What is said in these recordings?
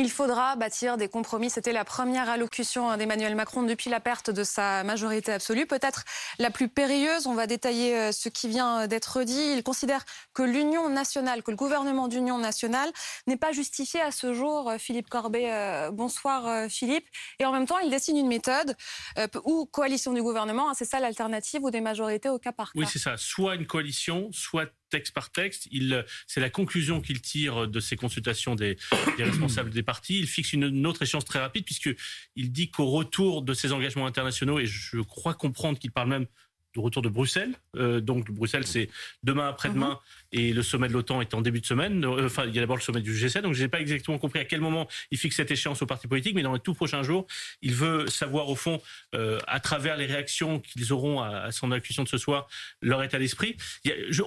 Il faudra bâtir des compromis. C'était la première allocution d'Emmanuel Macron depuis la perte de sa majorité absolue, peut-être la plus périlleuse. On va détailler euh, ce qui vient d'être dit. Il considère que l'union nationale, que le gouvernement d'union nationale n'est pas justifié à ce jour. Euh, Philippe Corbet, euh, bonsoir Philippe. Et en même temps, il dessine une méthode ou coalition du gouvernement. Hein, c'est ça l'alternative ou des majorités au cas par cas. Oui, c'est ça. Soit une coalition, soit texte par texte. Il, c'est la conclusion qu'il tire de ces consultations des, responsables des partis. Il fixe une, autre échéance très rapide puisque il dit qu'au retour de ses engagements internationaux, et je crois comprendre qu'il parle même de retour de Bruxelles. Euh, donc Bruxelles, c'est demain après-demain mhm. et le sommet de l'OTAN est en début de semaine. Euh, enfin, il y a d'abord le sommet du G7. Donc je n'ai pas exactement compris à quel moment il fixe cette échéance aux partis politiques, mais dans les tout prochains jours, il veut savoir au fond, euh, à travers les réactions qu'ils auront à, son allocution de ce soir, leur état d'esprit.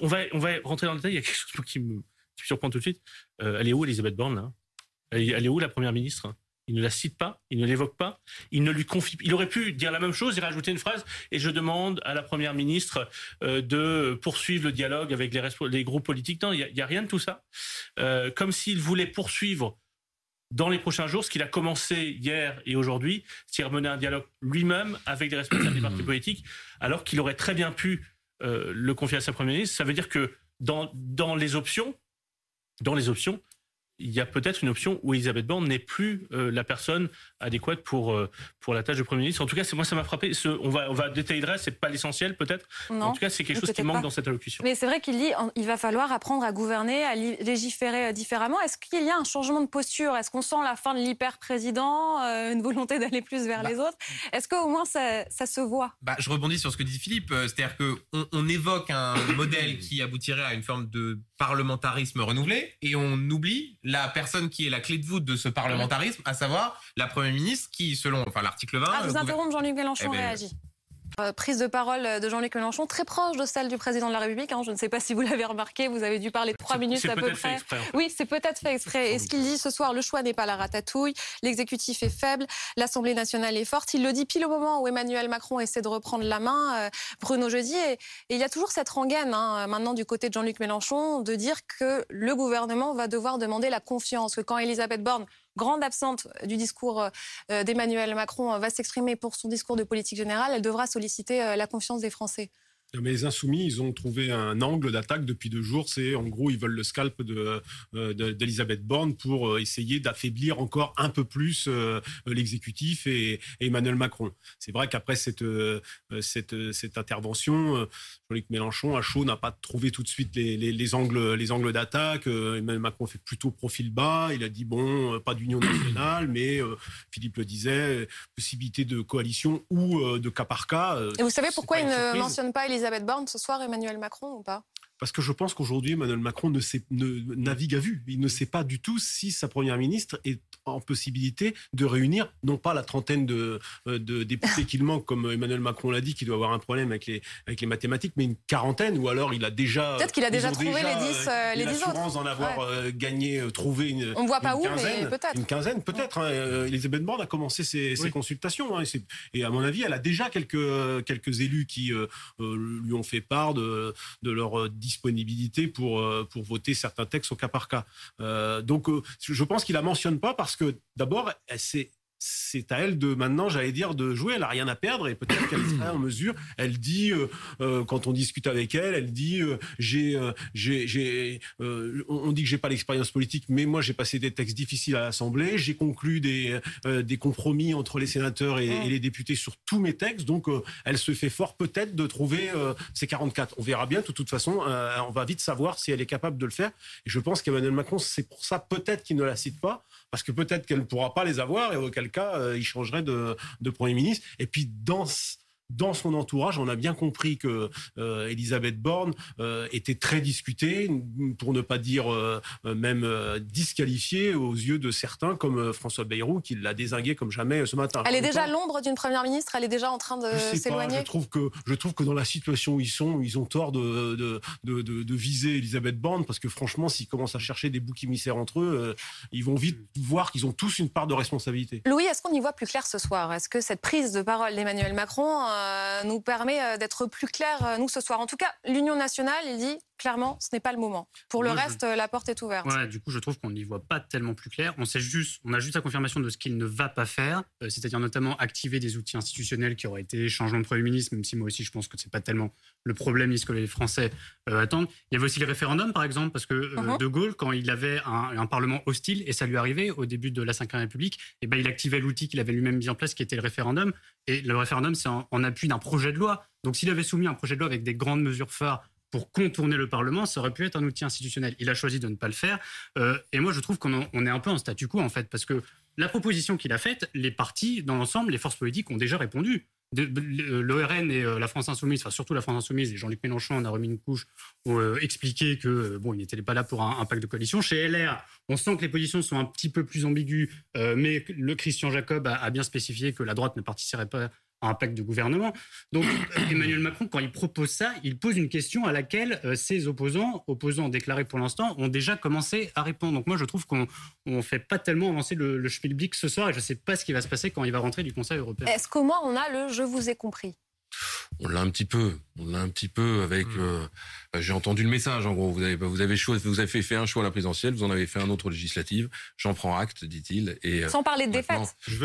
on, va, on va rentrer dans le détail. Il y a quelque chose qui me, surprend tout de suite. elle est où, Elisabeth Borne là? Elle est où la première ministre? Il ne la cite pas, il ne l'évoque pas, il ne lui confie. Il aurait pu dire la même chose et rajouter une phrase. Et je demande à la première ministre euh, de poursuivre le dialogue avec les, groupes politiques. Non, il n'y a, rien de tout ça. Euh, comme s'il voulait poursuivre dans les prochains jours ce qu'il a commencé hier et aujourd'hui, c'est-à-dire mener un dialogue lui-même avec les responsables des partis politiques, alors qu'il aurait très bien pu euh, le confier à sa première ministre. Ça veut dire que dans les options, dans les options, il y a peut-être une option où Elisabeth Borne n'est plus euh, la personne adéquate pour euh, pour la tâche de Premier ministre. En tout cas, c'est moi ça m'a frappé. Ce, on va on va détailler le reste, c'est pas l'essentiel peut-être. En tout cas, c'est quelque chose qui manque dans cette allocution. Mais c'est vrai qu'il dit il va falloir apprendre à gouverner, à légiférer euh, différemment. Est-ce qu'il y a un changement de posture? Est-ce qu'on sent la fin de l'hyper-président, une volonté d'aller plus vers bah. les autres? Est-ce qu'au moins ça, ça, se voit? Bah, Je rebondis sur ce que dit Philippe, c'est-à-dire qu'on on évoque un modèle qui aboutirait à une forme de parlementarisme renouvelé et on oublie la personne qui est la clé de voûte de ce parlementarisme, à savoir la Première ministre qui, selon enfin, l'article 20... Ah, vous interromps, Jean-Luc Mélenchon eh ben, réagit. Euh, prise de parole de Jean-Luc Mélenchon, très proche de celle du président de la République. Hein. Je ne sais pas si vous l'avez remarqué, vous avez dû parler trois minutes à peu près. Oui, c'est peut-être fait exprès. Et ce qu'il dit ce soir, le choix n'est pas la ratatouille, l'exécutif est faible, l'Assemblée nationale est forte. Il le dit pile au moment où Emmanuel Macron essaie de reprendre la main, euh, Bruno Jeudi. Et, il y a toujours cette rengaine hein, maintenant du côté de Jean-Luc Mélenchon de dire que le gouvernement va devoir demander la confiance, que quand Elisabeth Borne grande absente du discours euh, d'Emmanuel Macron, va s'exprimer pour son discours de politique générale, elle devra solliciter euh, la confiance des Français. Mais les insoumis, ils ont trouvé un angle d'attaque depuis deux jours. C'est en gros, ils veulent le scalp de euh, d'Elisabeth Borne pour essayer d'affaiblir encore un peu plus l'exécutif et, Emmanuel Macron. C'est vrai qu'après cette, cette, cette intervention, Jean-Luc Mélenchon, à chaud, n'a pas trouvé tout de suite les, les, angles, les angles d'attaque. Euh, Emmanuel Macron fait plutôt profil bas. Il a dit bon, euh, pas d'union nationale, mais euh, Philippe le disait, possibilité de coalition ou de cas par cas. Et vous savez pourquoi il ne mentionne pas Elisabeth Borne ce soir, Emmanuel Macron ou pas? Parce que je pense qu'aujourd'hui, Emmanuel Macron ne, sait, navigue à vue. Il ne sait pas du tout si sa première ministre est en possibilité de réunir non pas la trentaine de, euh, de députés qu'il manque, comme Emmanuel Macron l'a dit, qui doit avoir un problème avec les, avec les mathématiques, mais une quarantaine, ou alors il a déjà. Peut-être qu'il a déjà trouvé les dix, euh, les dix autres. d'en avoir euh, gagné, trouvé une. On ne voit pas où, mais peut-être. Une quinzaine, peut-être. Hein. Elisabeth Borne a commencé ses, consultations. Hein, et, à mon avis, elle a déjà quelques, quelques élus qui lui ont fait part de, de leur disponibilité pour, euh, pour voter certains textes au cas par cas. Euh, donc, euh, je pense qu'il la mentionne pas parce que d'abord, c'est c'est à elle de maintenant, j'allais dire, de jouer. Elle a rien à perdre et peut-être qu'elle serait en mesure. Elle dit, euh, euh, quand on discute avec elle, elle dit, euh, j'ai, j'ai, j'ai, on dit que j'ai pas l'expérience politique, mais moi j'ai passé des textes difficiles à l'Assemblée. J'ai conclu des des compromis entre les sénateurs et, et, les députés sur tous mes textes. Donc, elle se fait fort peut-être de trouver ces 44. On verra bien. De toute façon, on va vite savoir si elle est capable de le faire. Et je pense qu'Emmanuel Macron, c'est pour ça peut-être qu'il ne la cite pas parce que peut-être qu'elle ne pourra pas les avoir et auquel cas euh, il changerait de, de Premier ministre. Et puis dans dans son entourage, on a bien compris que euh, Elisabeth Borne euh, était très discutée, pour ne pas dire euh, même disqualifiée aux yeux de certains, comme François Bayrou, qui l'a désingué comme jamais ce matin. Elle est déjà l'ombre d'une première ministre. Elle est déjà en train de s'éloigner. Je trouve que je trouve que dans la situation où ils sont, ils ont tort de de, de, de, viser Elisabeth Borne parce que franchement, s'ils commencent à chercher des boucs émissaires entre eux, ils vont vite voir qu'ils ont tous une part de responsabilité. Louis, est-ce qu'on y voit plus clair ce soir? Est-ce que cette prise de parole d'Emmanuel Macron euh, nous permet euh, d'être plus clairs, euh, nous, ce soir. En tout cas, l'Union nationale, dit clairement, ce n'est pas le moment. Pour le reste, la porte est ouverte. Du coup, je trouve qu'on n'y voit pas tellement plus clair. On sait juste, on a juste la confirmation de ce qu'il ne va pas faire, euh, c'est-à-dire notamment activer des outils institutionnels qui auraient été changement de Premier ministre, même si moi aussi je pense que c'est pas tellement le problème ce que les Français euh, attendent. Il y avait aussi les référendums, par exemple, parce que euh, uh-huh. De Gaulle, quand il avait un, Parlement hostile, et ça lui arrivait au début de la Ve République, eh ben, il activait l'outil qu'il avait lui-même mis en place, qui était le référendum. Et le référendum, c'est en appui d'un projet de loi. Donc s'il avait soumis un projet de loi avec des grandes mesures phares pour contourner le Parlement, ça aurait pu être un outil institutionnel. Il a choisi de ne pas le faire. Euh, et moi, je trouve qu'on est un peu en statu quo, en fait, parce que la proposition qu'il a faite, les partis, dans l'ensemble, les forces politiques ont déjà répondu. L'ORN et euh, la France Insoumise, enfin surtout la France Insoumise et Jean-Luc Mélenchon en a remis une couche, ont euh, expliqué que bon, il n'était pas là pour un, pacte de coalition. Chez LR, on sent que les positions sont un petit peu plus ambiguës, mais le Christian Jacob a, a, bien spécifié que la droite ne participerait pas un pacte de gouvernement. Donc Emmanuel Macron, quand il propose ça, il pose une question à laquelle euh, ses opposants, opposants déclarés pour l'instant, ont déjà commencé à répondre. Donc moi, je trouve qu'on ne fait pas tellement avancer le, le Spielblick ce soir et je ne sais pas ce qui va se passer quand il va rentrer du Conseil européen. Est-ce qu'au moins on a le « je vous ai compris » on l'a un petit peu. On l'a un petit peu avec. Mmh. Euh, j'ai entendu le message. En gros, vous avez vous avez vous avez fait, un choix à la présidentielle, vous en avez fait un autre législative. J'en prends acte, dit-il. Et euh, sans parler de défaite.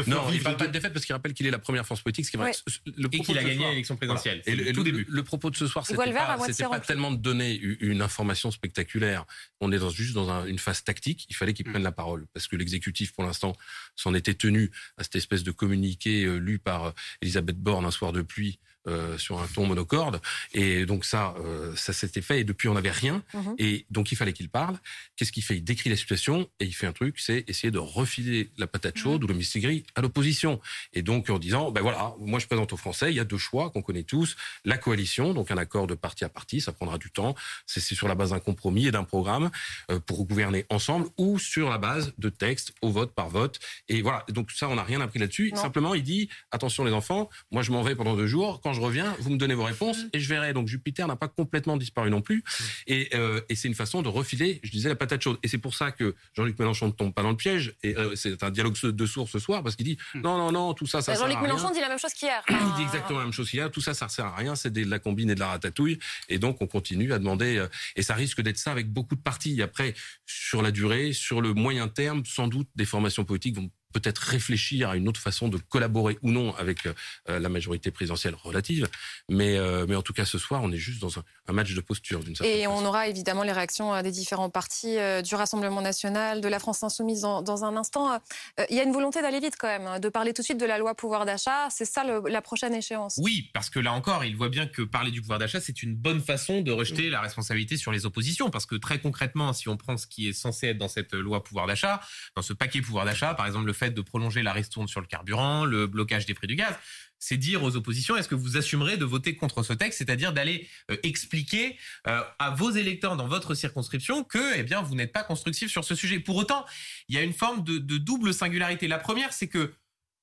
non, il parle pas de défaite parce qu'il rappelle qu'il est la première force politique, ce qui Le et qu'il a gagné l'élection présidentielle. Et le, tout début. Le, propos de ce soir, c'était pas, pas tellement de donner une information spectaculaire. On est dans, juste dans une phase tactique. Il fallait qu'il mmh. prenne la parole parce que l'exécutif, pour l'instant, s'en était tenu à cette espèce de communiqué euh, lu par Elisabeth Borne un soir de pluie euh, sur un ton monocorde. Et donc ça, euh, ça s'était fait. Et depuis, on n'avait rien. Mhm. Et donc, il fallait qu'il parle. Qu'est-ce qu'il fait? Il décrit la situation et il fait un truc, c'est essayer de refiler la patate chaude mhm. ou le mistigris à l'opposition. Et donc, en disant, ben voilà, moi je présente aux Français, il y a deux choix qu'on connaît tous. La coalition, donc un accord de parti à parti, ça prendra du temps. C'est sur la base d'un compromis et d'un programme euh, pour gouverner ensemble ou sur la base de textes au vote par vote. Et voilà, donc ça, on n'a rien appris là-dessus. Simplement, il dit, attention les enfants, moi je m'en vais pendant deux jours. Quand je reviens, vous me donnez vos réponses et je verrai. Donc Jupiter n'a pas complètement disparu non plus. Et, euh, et c'est une façon de refiler, je disais, la patate chaude. Et c'est pour ça que Jean-Luc Mélenchon ne tombe pas dans le piège. Et euh, c'est un dialogue de sourds ce soir parce qu'il dit mm. non, non, non, tout ça, ça bah, sert à rien. Jean-Luc Mélenchon dit la même chose qu'hier. Il dit exactement la même chose qu'hier. Tout ça, ça sert à rien. C'est de la combine et de la ratatouille. Et donc on continue à demander. Euh, et ça risque d'être ça avec beaucoup de partis. Après, sur la durée, sur le moyen terme, sans doute des formations politiques vont peut-être réfléchir à une autre façon de collaborer ou non avec euh, la majorité présidentielle relative. Mais, euh, mais en tout cas, ce soir, on est juste dans un, match de posture d'une certaine Et on aura évidemment les réactions euh, des différents partis, du Rassemblement national, de la France insoumise dans, un instant. Il y a une volonté d'aller vite quand même, de parler tout de suite de la loi pouvoir d'achat. C'est ça la prochaine échéance. Oui, parce que là encore, il voit bien que parler du pouvoir d'achat, c'est une bonne façon de rejeter la responsabilité sur les oppositions. Parce que très concrètement, si on prend ce qui est censé être dans cette loi pouvoir d'achat, dans ce paquet pouvoir d'achat, par exemple le fait de prolonger la ristourne sur le carburant, le blocage des prix du gaz, c'est dire aux oppositions est-ce que vous assumerez de voter contre ce texte, c'est-à-dire d'aller euh, expliquer euh, à vos électeurs dans votre circonscription que eh bien vous n'êtes pas constructif sur ce sujet. Pour autant, il y a une forme de, de double singularité. La première, c'est que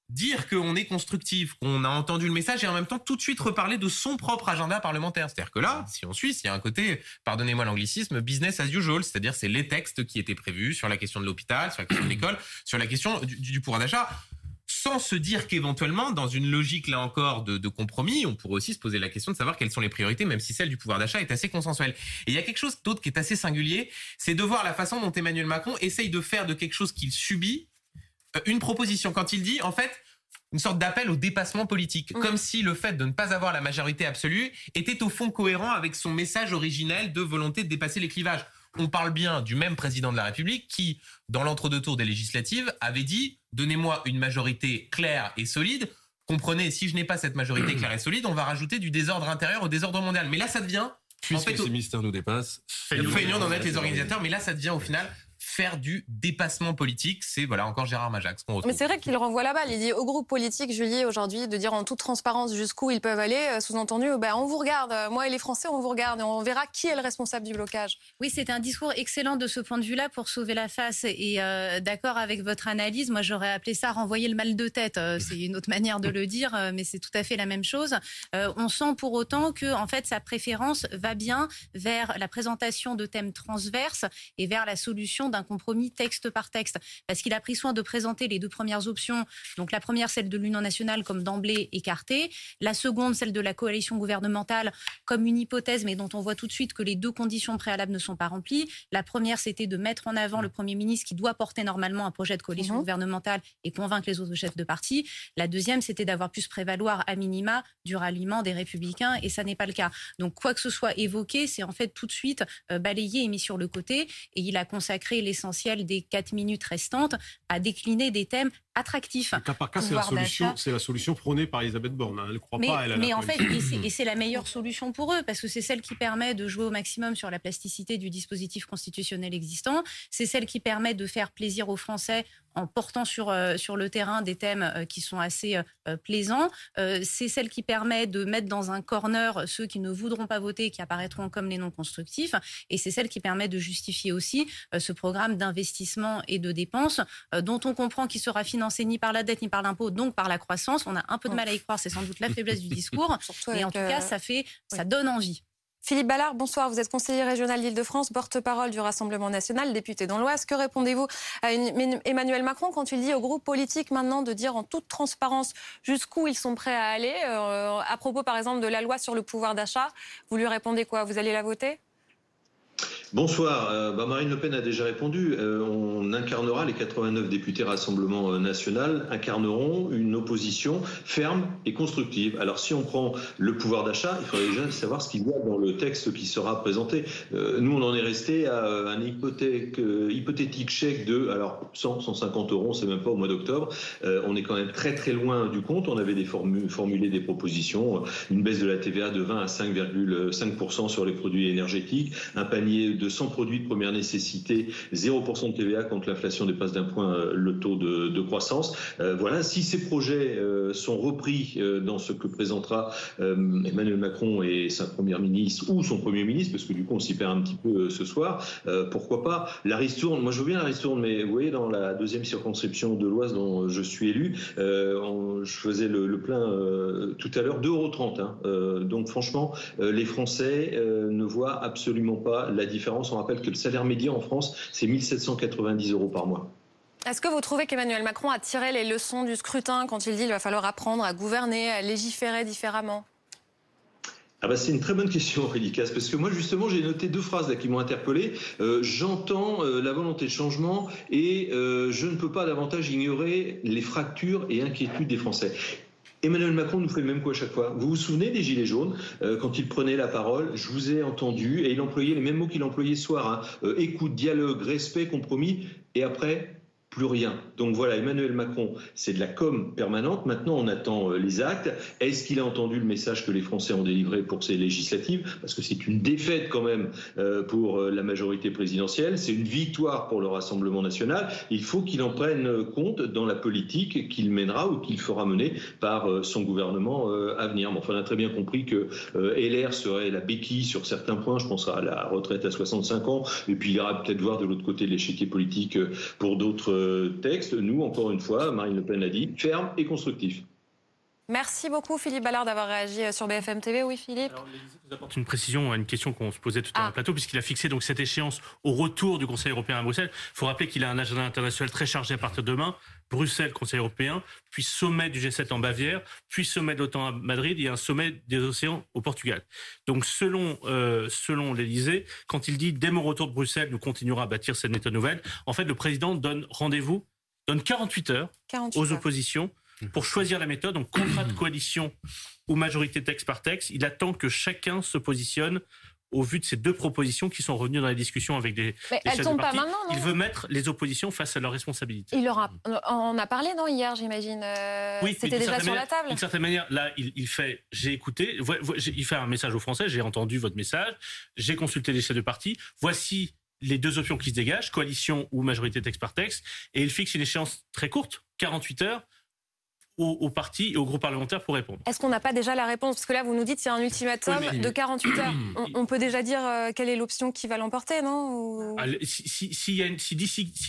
dire qu'on est constructif, qu'on a entendu le message et en même temps tout de suite reparler de son propre agenda parlementaire. C'est-à-dire que là, si on suit, il y a un côté, pardonnez-moi l'anglicisme, business as usual, c'est-à-dire c'est les textes qui étaient prévus sur la question de l'hôpital, sur la question de l'école, sur la question du, pouvoir d'achat sans se dire qu'éventuellement, dans une logique là encore de, de, compromis, on pourrait aussi se poser la question de savoir quelles sont les priorités, même si celle du pouvoir d'achat est assez consensuelle. Et il y a quelque chose d'autre qui est assez singulier, c'est de voir la façon dont Emmanuel Macron essaye de faire de quelque chose qu'il subit une proposition. Quand il dit, en fait, une sorte d'appel au dépassement politique, comme si le fait de ne pas avoir la majorité absolue était au fond cohérent avec son message originel de volonté de dépasser les clivages. On parle bien du même président de la République qui, dans l'entre-deux tours des législatives, avait dit Donnez-moi une majorité claire et solide. Comprenez, si je n'ai pas cette majorité claire et solide, on va rajouter du désordre intérieur au désordre mondial. Mais là, ça devient. Puisque en fait, ces mystères nous dépassent. Feignons d'en être les organisateurs, mais là, ça devient au final faire du dépassement politique. C'est voilà encore Gérard Majax qu'on retrouve. Mais c'est vrai qu'il renvoie la balle. Il dit au groupe politique, Julie, aujourd'hui, de dire en toute transparence jusqu'où ils peuvent aller. Euh, sous-entendu, ben, on vous regarde. Moi et les Français, on vous regarde et on verra qui est le responsable du blocage. Oui, c'est un discours excellent de ce point de vue-là pour sauver la face. Et euh, d'accord avec votre analyse, moi j'aurais appelé ça renvoyer le mal de tête. Euh, c'est une autre manière de le dire, mais c'est tout à fait la même chose. on sent pour autant que en fait sa préférence va bien vers la présentation de thèmes transverses et vers la solution d'un un compromis texte par texte, parce qu'il a pris soin de présenter les deux premières options. Donc la première, celle de l'Union nationale, comme d'emblée écartée. La seconde, celle de la coalition gouvernementale, comme une hypothèse, mais dont on voit tout de suite que les deux conditions préalables ne sont pas remplies. La première, c'était de mettre en avant le Premier ministre qui doit porter normalement un projet de coalition mhm. gouvernementale et convaincre les autres chefs de parti. La deuxième, c'était d'avoir pu se prévaloir à minima du ralliement des républicains, et ça n'est pas le cas. Donc quoi que ce soit évoqué, c'est en fait tout de suite euh, balayé et mis sur le côté, et il a consacré l'essentiel des quatre minutes restantes à décliner des thèmes attractif. Cas par cas, c'est la solution, c'est la solution prônée par Elisabeth Borne. Hein. Elle ne croit mais, pas. Elle mais en fait, et c'est la meilleure solution pour eux parce que c'est celle qui permet de jouer au maximum sur la plasticité du dispositif constitutionnel existant. C'est celle qui permet de faire plaisir aux Français en portant sur, euh, sur le terrain des thèmes euh, qui sont assez euh, plaisants. c'est celle qui permet de mettre dans un corner ceux qui ne voudront pas voter, qui apparaîtront comme les non constructifs. Et c'est celle qui permet de justifier aussi ce programme d'investissement et de dépenses dont on comprend qu'il sera financé financé ni par la dette ni par l'impôt, donc par la croissance. On a un peu de mal à y croire, c'est sans doute la faiblesse du discours. mais en tout cas, ça, fait, ça donne envie. Philippe Ballard, bonsoir. Vous êtes conseiller régional d'Île-de-France, porte-parole du Rassemblement national, député dans l'Oise. Que répondez-vous à Emmanuel Macron quand il dit au groupe politique maintenant de dire en toute transparence jusqu'où ils sont prêts à aller euh, À propos, par exemple, de la loi sur le pouvoir d'achat, vous lui répondez quoi? Vous allez la voter? Bonsoir. Euh, bah, Marine Le Pen a déjà répondu. Euh, on incarnera, les 89 députés Rassemblement euh, national incarneront une opposition ferme et constructive. Alors si on prend le pouvoir d'achat, il faudrait déjà savoir ce qu'il y a dans le texte qui sera présenté. nous, on en est resté à un hypothétique chèque de alors 100, 150 euros, c'est même pas au mois d'octobre. on est quand même très très loin du compte. On avait formulé des propositions, une baisse de la TVA de 20 à 5,5% sur les produits énergétiques, un panier de 100 produits de première nécessité, 0% de TVA quand l'inflation dépasse d'un point euh, le taux de, croissance. Euh, voilà, si ces projets euh, sont repris dans ce que présentera Emmanuel Macron et sa première ministre ou son premier ministre, parce que du coup on s'y perd un petit peu ce soir, pourquoi pas La ristourne, moi je veux bien la ristourne, mais vous voyez dans la deuxième circonscription de l'Oise dont je suis élu, je faisais le, plein tout à l'heure, 2,30 euros. Hein. donc franchement, les Français ne voient absolument pas la différence on rappelle que le salaire médian en France, c'est 1790 euros par mois. Est-ce que vous trouvez qu'Emmanuel Macron a tiré les leçons du scrutin quand il dit qu'il va falloir apprendre à gouverner, à légiférer différemment? Ah bah c'est une très bonne question, Rélicas, parce que moi justement j'ai noté deux phrases là qui m'ont interpellé. Euh, j'entends euh, la volonté de changement et euh, je ne peux pas davantage ignorer les fractures et inquiétudes des Français. Emmanuel Macron nous fait le même coup à chaque fois. Vous vous souvenez des Gilets jaunes euh, Quand il prenait la parole, je vous ai entendu et il employait les mêmes mots qu'il employait ce soir. Hein. Euh, écoute, dialogue, respect, compromis. Et après, plus rien. Donc voilà, Emmanuel Macron, c'est de la com permanente. Maintenant, on attend euh, les actes. Est-ce qu'il a entendu le message que les Français ont délivré pour ces législatives? Parce que c'est une défaite quand même euh, pour euh, la majorité présidentielle. C'est une victoire pour le Rassemblement national. Il faut qu'il en prenne compte dans la politique qu'il mènera ou qu'il fera mener par son gouvernement à venir. Mais enfin, on a très bien compris que LR serait la béquille sur certains points. Je pense à la retraite à 65 ans. Et puis, il ira peut-être voir de l'autre côté l'échiquier politique pour d'autres texte, nous, encore une fois, Marine Le Pen l'a dit, ferme et constructif. Merci beaucoup Philippe Ballard d'avoir réagi euh, sur BFM TV. Oui Philippe Je vous apporte une précision à une question qu'on se posait tout à l'heure ah. plateau, puisqu'il a fixé donc cette échéance au retour du Conseil européen à Bruxelles. Il faut rappeler qu'il a un agenda international très chargé à partir de demain. Bruxelles, Conseil européen, puis sommet du G7 en Bavière, puis sommet de l'OTAN à Madrid et un sommet des océans au Portugal. Donc selon, euh, selon l'Elysée, quand il dit dès mon retour de Bruxelles, nous continuerons à bâtir cette méthode nouvelle, en fait le président donne rendez-vous, donne 48 heures aux oppositions pour choisir la méthode, donc contrat de coalition ou majorité texte par texte. Il attend que chacun se positionne au vu de ces deux propositions qui sont revenues dans les discussions avec des, Mais elles chefs de parti. Pas maintenant, il veut mettre les oppositions face à leurs responsabilités. Il aura, on a parlé non hier, j'imagine. Euh, oui, c'était déjà sur la table. D'une certaine manière, là, il, fait, j'ai écouté, il fait un message aux Français, j'ai entendu votre message, j'ai consulté les chefs de parti. Voici les deux options qui se dégagent, coalition ou majorité texte par texte, et il fixe une échéance très courte, 48 heures, aux, partis et aux groupes parlementaires pour répondre. Est-ce qu'on n'a pas déjà la réponse? Parce que là, vous nous dites qu'il y a un ultimatum de 48 heures. On, peut déjà dire euh, quelle est l'option qui va l'emporter, non? Ah, Si, si,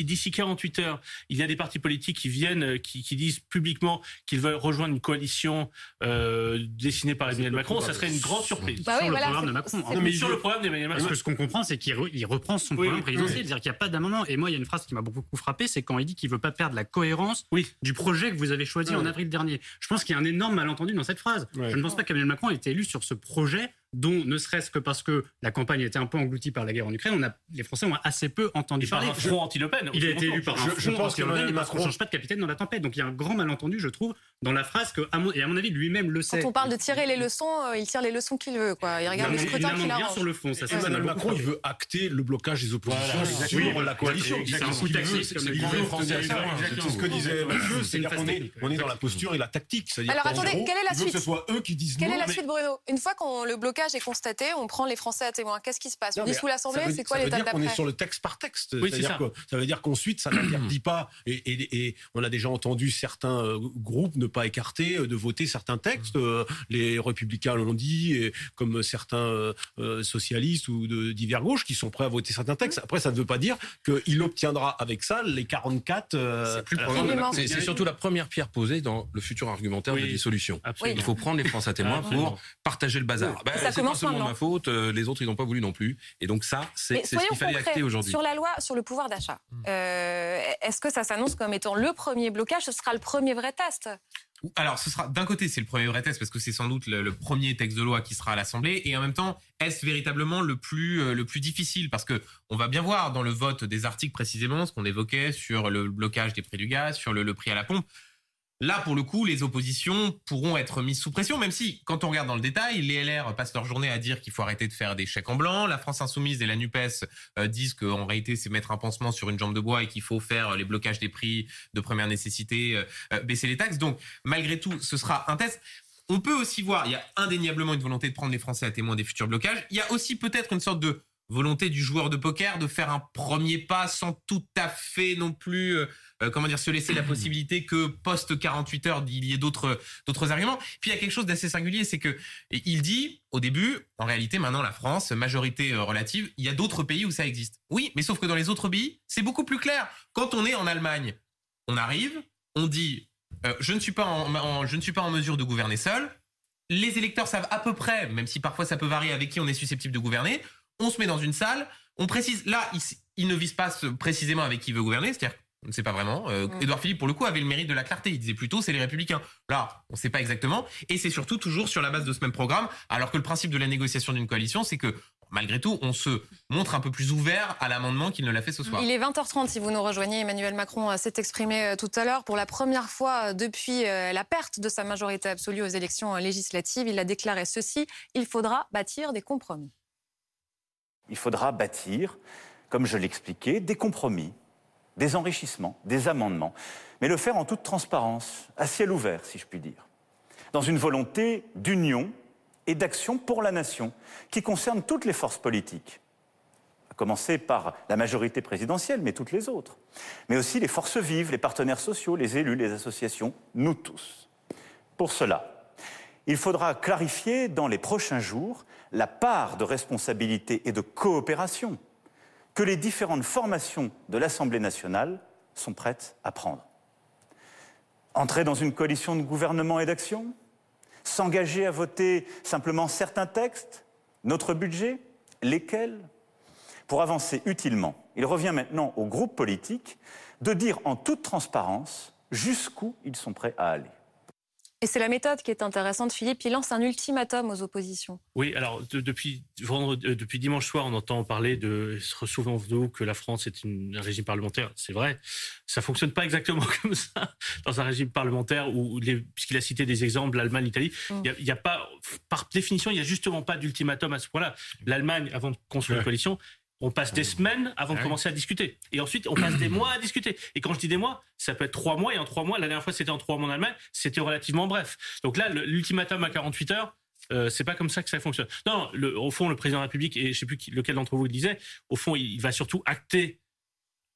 d'ici 48 heures, il y a des partis politiques qui viennent, euh, qui, disent publiquement qu'ils veulent rejoindre une coalition euh, dessinée par Emmanuel Macron, ça serait une grande surprise. Bah sur, le programme de Macron. mais sur le programme d'Emmanuel Macron. Parce que ce qu'on comprend, c'est qu'il reprend son programme présidentiel, c'est-à-dire qu'il n'y a pas d'amendement. Et moi, il y a une phrase qui m'a beaucoup frappé, c'est quand il dit qu'il ne veut pas perdre la cohérence du projet que vous avez choisi en avril dernier. Je pense qu'il y a un énorme malentendu dans cette phrase. Je ne pense pas qu'Emmanuel Macron ait été élu sur ce projet dont ne serait-ce que parce que la campagne était un peu engloutie par la guerre en Ukraine, on a, les Français ont assez peu entendu parler. Par un front anti-Le Pen. Il a été élu par un je, front anti-Le Pen et parce qu'on ne change pas de capitaine dans la tempête. Donc il y a un grand malentendu, je trouve, dans la phrase que, à mon, et à mon avis, lui-même le sait. Quand on parle de tirer les leçons, euh, il tire les leçons qu'il veut. Quoi. Il regarde le scrutin qu'il a. sur le fond. Ça, Emmanuel Macron, il veut acter le blocage des oppositions sur la coalition. C'est un coup taxiste. C'est ce que disait Mathieu, qu'on est dans la posture et la tactique. Alors attendez, quelle est la suite que ce soit eux qui disent Quelle est la suite, Bruno? Une fois que le blocage est constaté, on prend les Français à témoin. Qu'est-ce qui se passe? On sous l'Assemblée, c'est quoi l'état d'après On est sur le texte par texte. Oui, ça. ça veut dire qu'ensuite, ça n'interdit pas, et, on a déjà entendu certains euh, groupes ne pas écarter euh, de voter certains textes. Euh, les républicains l'ont dit, et comme certains socialistes ou de divers gauches qui sont prêts à voter certains textes. Après, ça ne veut pas dire qu'il obtiendra avec ça les 44. c'est surtout la première pierre posée dans le futur argumentaire de dissolution. Il faut prendre les Français à témoin pour partager le bazar. Ben, c'est pas seulement ma faute, euh, les autres ils n'ont pas voulu non plus. Et donc ça, c'est ce qu'il fallait acter aujourd'hui. Sur la loi sur le pouvoir d'achat, hmm. euh, est-ce que ça s'annonce comme étant le premier blocage Ce sera le premier vrai test? Alors, ce sera d'un côté, c'est le premier vrai test parce que c'est sans doute le, premier texte de loi qui sera à l'Assemblée, et en même temps, est-ce véritablement le plus euh, le plus difficile? Parce que on va bien voir dans le vote des articles précisément ce qu'on évoquait sur le blocage des prix du gaz, sur le prix à la pompe. Là, pour le coup, les oppositions pourront être mises sous pression, même si, quand on regarde dans le détail, les LR passent leur journée à dire qu'il faut arrêter de faire des chèques en blanc. La France Insoumise et la NUPES euh, disent qu'en réalité, c'est mettre un pansement sur une jambe de bois et qu'il faut faire les blocages des prix de première nécessité, euh, euh, baisser les taxes. Donc, malgré tout, ce sera un test. On peut aussi voir, il y a indéniablement une volonté de prendre les Français à témoin des futurs blocages. Il y a aussi peut-être une sorte de volonté du joueur de poker de faire un premier pas sans tout à fait non plus euh, comment dire se laisser la possibilité que post 48 heures il y ait d'autres d'autres arguments. Puis il y a quelque chose d'assez singulier, c'est que il dit au début, en réalité maintenant la France majorité euh, relative, il y a d'autres pays où ça existe. Oui, mais sauf que dans les autres pays, c'est beaucoup plus clair. Quand on est en Allemagne, on arrive, on dit euh, je ne suis pas en, je ne suis pas en mesure de gouverner seul. Les électeurs savent à peu près, même si parfois ça peut varier avec qui on est susceptible de gouverner. On se met dans une salle, on précise. Là, il, ne vise pas précisément avec qui il veut gouverner, c'est-à-dire on ne sait pas vraiment. Euh, Édouard Philippe, pour le coup, avait le mérite de la clarté. Il disait plutôt c'est les Républicains. Là, on ne sait pas exactement. Et c'est surtout toujours sur la base de ce même programme. Alors que le principe de la négociation d'une coalition, c'est que malgré tout, on se montre un peu plus ouvert à l'amendement qu'il ne l'a fait ce soir. Il est 20h30 si vous nous rejoignez. Emmanuel Macron euh, s'est exprimé euh, tout à l'heure. Pour la première fois depuis la perte de sa majorité absolue aux élections législatives, il a déclaré ceci il faudra bâtir des compromis. Il faudra bâtir, comme je l'expliquais, des compromis des enrichissements, des amendements, mais le faire en toute transparence, à ciel ouvert, si je puis dire, dans une volonté d'union et d'action pour la nation, qui concerne toutes les forces politiques, à commencer par la majorité présidentielle, mais toutes les autres, mais aussi les forces vives, les partenaires sociaux, les élus, les associations, nous tous. Pour cela, il faudra clarifier dans les prochains jours la part de responsabilité et de coopération que les différentes formations de l'Assemblée nationale sont prêtes à prendre. Entrer dans une coalition de gouvernement et d'action S'engager à voter simplement certains textes Notre budget Lesquels? Pour avancer utilement, il revient maintenant aux groupes politiques de dire en toute transparence jusqu'où ils sont prêts à aller. Et c'est la méthode qui est intéressante, Philippe. Il lance un ultimatum aux oppositions. Oui, alors depuis, euh, depuis dimanche soir, on entend parler de, souvenons-nous que la France est un régime parlementaire. C'est vrai. Ça fonctionne pas exactement comme ça dans un régime parlementaire où, puisqu'il a cité des exemples, l'Allemagne, l'Italie, mm. il n'y a, pas, par définition, il n'y a justement pas d'ultimatum à ce point-là. L'Allemagne, avant de construire une coalition, on passe des semaines avant de commencer à discuter. Et ensuite, on passe des mois à discuter. Et quand je dis des mois, ça peut être trois mois. Et en trois mois, la dernière fois, c'était en trois mois en Allemagne, c'était relativement bref. Donc là, l'ultimatum à 48 heures, euh, c'est pas comme ça que ça fonctionne. Non, au fond, le président de la République, et je sais plus lequel d'entre vous le disait, au fond, il, va surtout acter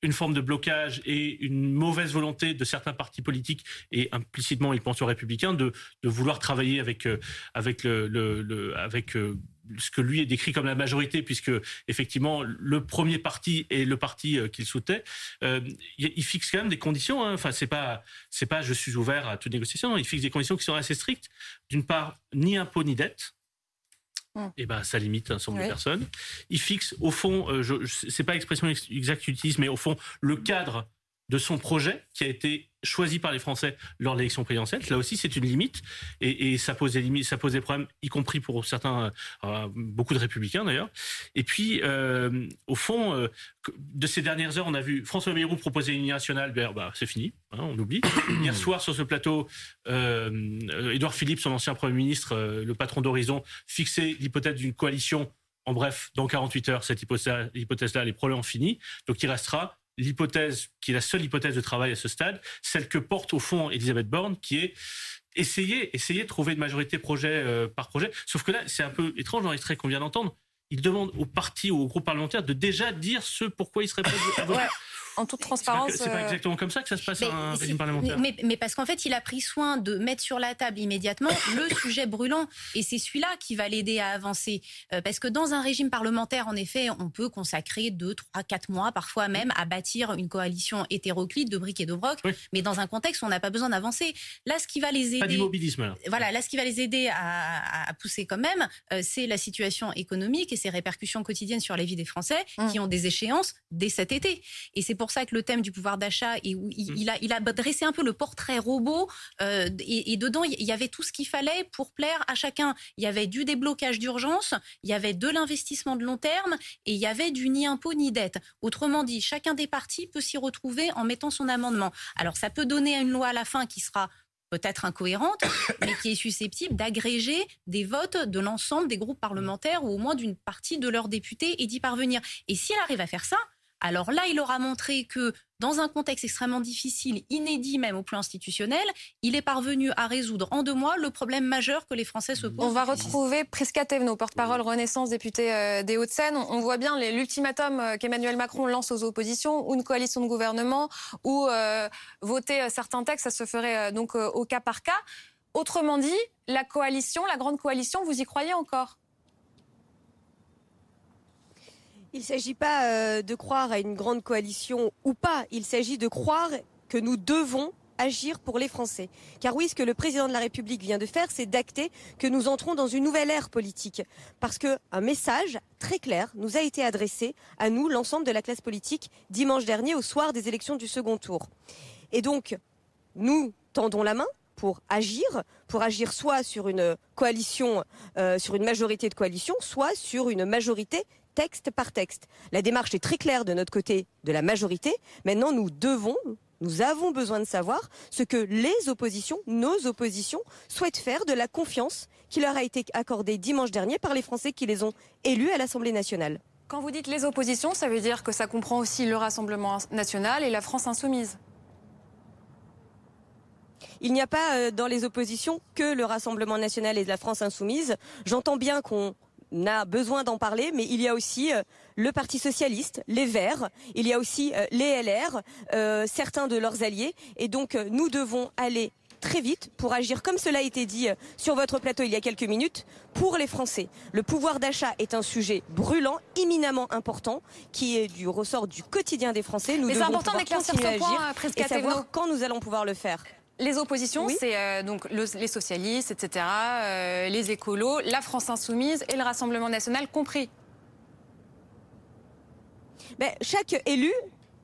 une forme de blocage et une mauvaise volonté de certains partis politiques et implicitement ils pensent aux républicains de, de vouloir travailler avec euh, avec le, le, avec euh, ce que lui est décrit comme la majorité, puisque effectivement le premier parti est le parti euh, qu'il souhaitait, il fixe quand même des conditions. Hein. Enfin, c'est pas c'est pas je suis ouvert à toute négociation. Il fixe des conditions qui sont assez strictes. D'une part, ni impôt ni dette. Hum. et eh ben ça limite un certain nombre de personnes. Il fixe au fond, euh, je, c'est pas l'expression exacte qu'il utilise, mais au fond le cadre de son projet qui a été choisi par les Français lors de l'élection présidentielle. Là aussi, c'est une limite et, et, ça pose des limites, ça pose des problèmes, y compris pour certains, euh, beaucoup de républicains d'ailleurs. Et puis, euh, au fond, euh, de ces dernières heures, on a vu François Bayrou proposer une union nationale. Ben, bah, c'est fini, hein, on oublie. Hier soir, sur ce plateau, Édouard Philippe, son ancien premier ministre, le patron d'Horizon, fixait l'hypothèse d'une coalition. En bref, dans 48 heures, cette hypothèse-là, les problèmes finis. Donc, il restera l'hypothèse qui est la seule hypothèse de travail à ce stade, celle que porte au fond Elisabeth Borne, qui est essayer, essayer de trouver une majorité projet euh, par projet. Sauf que là, c'est un peu étrange dans l'extrait qu'on vient d'entendre. Il demande aux partis ou aux groupes parlementaires de déjà dire ce pourquoi ils seraient prêts à voter en toute transparence. C'est pas, pas, euh, exactement comme ça que ça se passe mais, un régime parlementaire. Mais, mais, parce qu'en fait, il a pris soin de mettre sur la table immédiatement le sujet brûlant. Et c'est celui-là qui va l'aider à avancer. Euh, parce que dans un régime parlementaire, en effet, on peut consacrer 2, 3, 4 mois, parfois même, à bâtir une coalition hétéroclite de briques et de brocs. Mais dans un contexte où on n'a pas besoin d'avancer. Là, ce qui va les aider. Pas d'immobilisme, là. Voilà, là, ce qui va les aider à, à pousser quand même, euh, c'est la situation économique et ses répercussions quotidiennes sur la vie des Français mmh. qui ont des échéances dès cet été. Et c'est pour ça que le thème du pouvoir d'achat et où mmh. il, a, il a dressé un peu le portrait robot euh, et, dedans il y avait tout ce qu'il fallait pour plaire à chacun. Il y avait du déblocage d'urgence, il y avait de l'investissement de long terme et il y avait du ni impôt ni dette. Autrement dit, chacun des partis peut s'y retrouver en mettant son amendement. Alors ça peut donner une loi à la fin qui sera peut-être incohérente, mais qui est susceptible d'agréger des votes de l'ensemble des groupes parlementaires ou au moins d'une partie de leurs députés et d'y parvenir. Et si elle arrive à faire ça, alors là, il aura montré que dans un contexte extrêmement difficile, inédit même au plan institutionnel, il est parvenu à résoudre en deux mois le problème majeur que les Français se posent. On va retrouver Prisca Thévenot, porte-parole Renaissance, député euh, des Hauts-de-Seine. On voit bien l'ultimatum euh, qu'Emmanuel Macron lance aux oppositions, ou une coalition de gouvernement, ou euh, voter certains textes, ça se ferait donc au cas par cas. Autrement dit, la coalition, la grande coalition, vous y croyez encore? Il ne s'agit pas euh, de croire à une grande coalition ou pas, il s'agit de croire que nous devons agir pour les Français. Car oui, ce que le président de la République vient de faire, c'est d'acter que nous entrons dans une nouvelle ère politique. Parce qu'un message très clair nous a été adressé à nous, l'ensemble de la classe politique, dimanche dernier au soir des élections du second tour. Et donc, nous tendons la main pour agir, pour agir soit sur une coalition, euh, sur une majorité de coalition, soit sur une majorité texte par texte. La démarche est très claire de notre côté de la majorité. Maintenant, nous devons, nous avons besoin de savoir ce que les oppositions, nos oppositions, souhaitent faire de la confiance qui leur a été accordée dimanche dernier par les Français qui les ont élus à l'Assemblée nationale. Quand vous dites les oppositions, ça veut dire que ça comprend aussi le Rassemblement national et la France insoumise il n'y a pas euh, dans les oppositions que le Rassemblement national et la France insoumise. J'entends bien qu'on a besoin d'en parler, mais il y a aussi euh, le Parti socialiste, les Verts, il y a aussi euh, les LR, euh, certains de leurs alliés, et donc nous devons aller très vite pour agir, comme cela a été dit sur votre plateau il y a quelques minutes, pour les Français. Le pouvoir d'achat est un sujet brûlant, éminemment important, qui est du ressort du quotidien des Français. Nous devons important d'éclaircir ce point, et savoir quand nous allons pouvoir le faire. Les oppositions, c'est euh, donc les socialistes, etc., euh, les écolos, la France insoumise et le Rassemblement national compris. Ben, chaque élu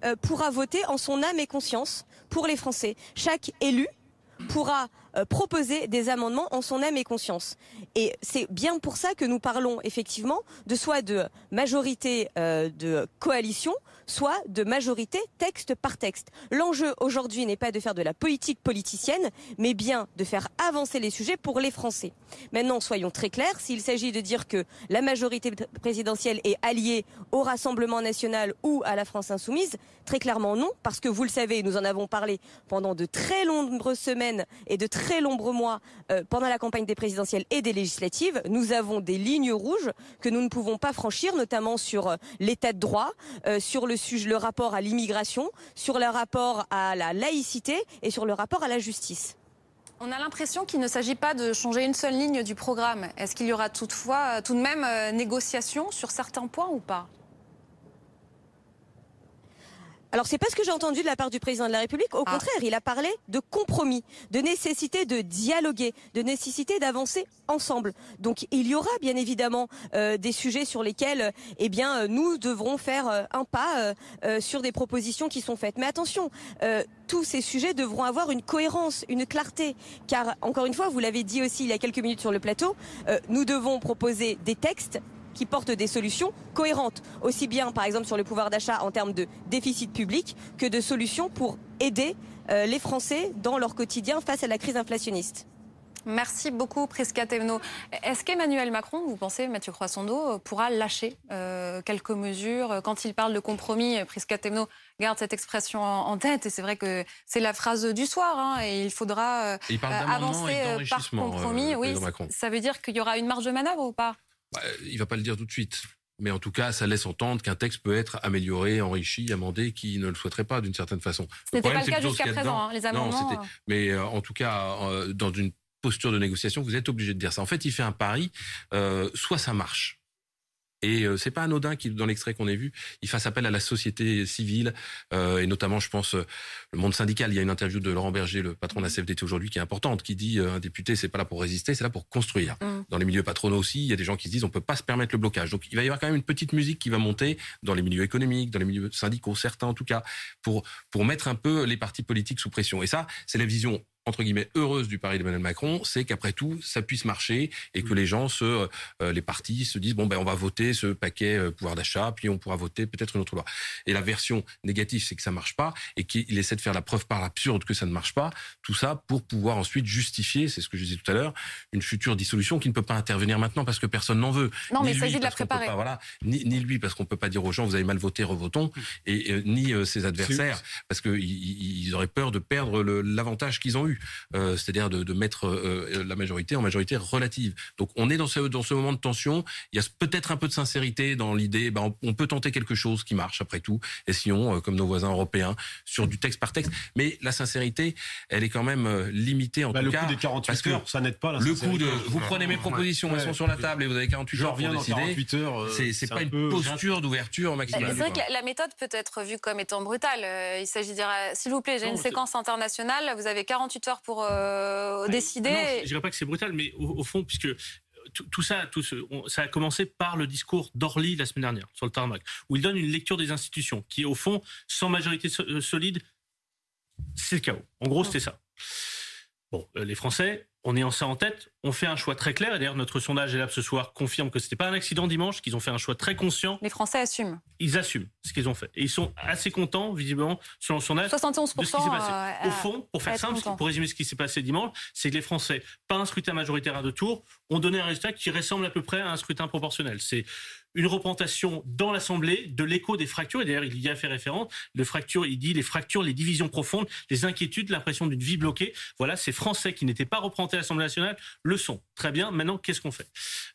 euh, pourra voter en son âme et conscience pour les Français. Chaque élu pourra proposer des amendements en son âme et conscience. Et c'est bien pour ça que nous parlons effectivement de soit de majorité de coalition, soit de majorité texte par texte. L'enjeu aujourd'hui n'est pas de faire de la politique politicienne, mais bien de faire avancer les sujets pour les Français. Maintenant, soyons très clairs, s'il s'agit de dire que la majorité présidentielle est alliée au Rassemblement national ou à la France insoumise, très clairement non, parce que vous le savez, nous en avons parlé pendant de très nombreuses semaines et de très très nombreux mois pendant la campagne des présidentielles et des législatives. Nous avons des lignes rouges que nous ne pouvons pas franchir, notamment sur l'état de droit, sur le, le rapport à l'immigration, sur le rapport à la laïcité et sur le rapport à la justice. On a l'impression qu'il ne s'agit pas de changer une seule ligne du programme. Est-ce qu'il y aura toutefois tout de même négociation sur certains points ou pas? Alors c'est pas ce que j'ai entendu de la part du président de la République. Au ah. contraire, il a parlé de compromis, de nécessité de dialoguer, de nécessité d'avancer ensemble. Donc il y aura bien évidemment euh, des sujets sur lesquels, eh bien, euh, nous devrons faire euh, un pas sur des propositions qui sont faites. Mais attention, tous ces sujets devront avoir une cohérence, une clarté, car encore une fois, vous l'avez dit aussi il y a quelques minutes sur le plateau, nous devons proposer des textes qui portent des solutions cohérentes, aussi bien par exemple sur le pouvoir d'achat en termes de déficit public que de solutions pour aider euh, les Français dans leur quotidien face à la crise inflationniste. Merci beaucoup, Prisca Thévenot. Est-ce qu'Emmanuel Macron, vous pensez, Mathieu Croissando, pourra lâcher euh, quelques mesures Quand il parle de compromis, Prisca Thévenot garde cette expression en, tête, et c'est vrai que c'est la phrase du soir, hein, et il faudra euh, avancer par compromis. oui, ça veut dire qu'il y aura une marge de manœuvre ou pas? Bah, il va pas le dire tout de suite. Mais en tout cas, ça laisse entendre qu'un texte peut être amélioré, enrichi, amendé, qui ne le souhaiterait pas d'une certaine façon. Ce n'était pas le cas jusqu'à présent, hein, les amendements. Non, euh. mais euh, en tout cas, euh, dans une posture de négociation, vous êtes obligé de dire ça. En fait, il fait un pari, soit ça marche, et euh, c'est pas anodin qu'il, dans l'extrait qu'on a vu, il fasse appel à la société civile euh, et notamment, je pense, euh, le monde syndical. Il y a une interview de Laurent Berger, le patron de la CFDT aujourd'hui, qui est importante, qui dit un député, c'est pas là pour résister, c'est là pour construire. Mmh. Dans les milieux patronaux aussi, il y a des gens qui se disent on peut pas se permettre le blocage. Donc il va y avoir quand même une petite musique qui va monter dans les milieux économiques, dans les milieux syndicaux, certains en tout cas, pour pour mettre un peu les partis politiques sous pression. Et ça, c'est la vision entre guillemets heureuse du pari d'Emmanuel Macron, c'est qu'après tout, ça puisse marcher et que mm. les gens, se, euh, les partis, se disent bon ben on va voter ce paquet euh, pouvoir d'achat, puis on pourra voter peut-être une autre loi. Et la version négative, c'est que ça marche pas et qu'il essaie de faire la preuve par l'absurde que ça ne marche pas. Tout ça pour pouvoir ensuite justifier, c'est ce que je disais tout à l'heure, une future dissolution qui ne peut pas intervenir maintenant parce que personne n'en veut. Non, mais il s'agit de la préparer. voilà, ni, ni, lui parce qu'on peut pas dire aux gens vous avez mal voté, revotons, mm. et euh, ni ses adversaires parce qu'ils ils auraient peur de perdre l'avantage qu'ils ont eu. Euh, c'est-à-dire de, mettre euh, euh, la majorité en majorité relative. Donc on est dans ce, dans ce moment de tension. Il y a peut-être un peu de sincérité dans l'idée, ben, on, peut tenter quelque chose qui marche après tout, et sinon, comme nos voisins européens, sur du texte par texte. Mais la sincérité, elle est quand même limitée en bah, tout cas. Le coup des 48 parce heures, ça n'aide pas. La le coup de, vous prenez mes propositions, elles sont sur la table et vous avez 48 heures pour décider. C'est pas une posture d'ouverture maximale. C'est vrai que la méthode peut être vue comme étant brutale. Il s'agit de dire, s'il vous plaît, j'ai une séquence internationale, vous avez 48 pour euh, décider. Non, je dirais pas que c'est brutal, mais au, fond, puisque tout, ça, tout ce, ça a commencé par le discours d'Orly la semaine dernière sur le tarmac, où il donne une lecture des institutions qui, au fond, sans majorité euh, solide, c'est le chaos. En gros, c'était ça. Bon, euh, les Français, on est ça en tête, on fait un choix très clair. Et d'ailleurs, notre sondage est là ce soir confirme que c'était pas un accident dimanche, qu'ils ont fait un choix très conscient. Les Français assument. Ils assument ce qu'ils ont fait. Et ils sont assez contents, visiblement, selon le sondage, 71% de ce qui s'est passé. Euh, Au fond, pour faire simple, pour résumer ce qui s'est passé dimanche, c'est que les Français, pas un scrutin majoritaire à deux tours, ont donné un résultat qui ressemble à peu près à un scrutin proportionnel. C'est une représentation dans l'Assemblée de l'écho des fractures. Et d'ailleurs, il y a fait référence. Il dit les fractures, les divisions profondes, les inquiétudes, l'impression d'une vie bloquée. Voilà, ces Français qui n'étaient pas représentés à l'Assemblée nationale le sont. Très bien. Maintenant, qu'est-ce qu'on fait?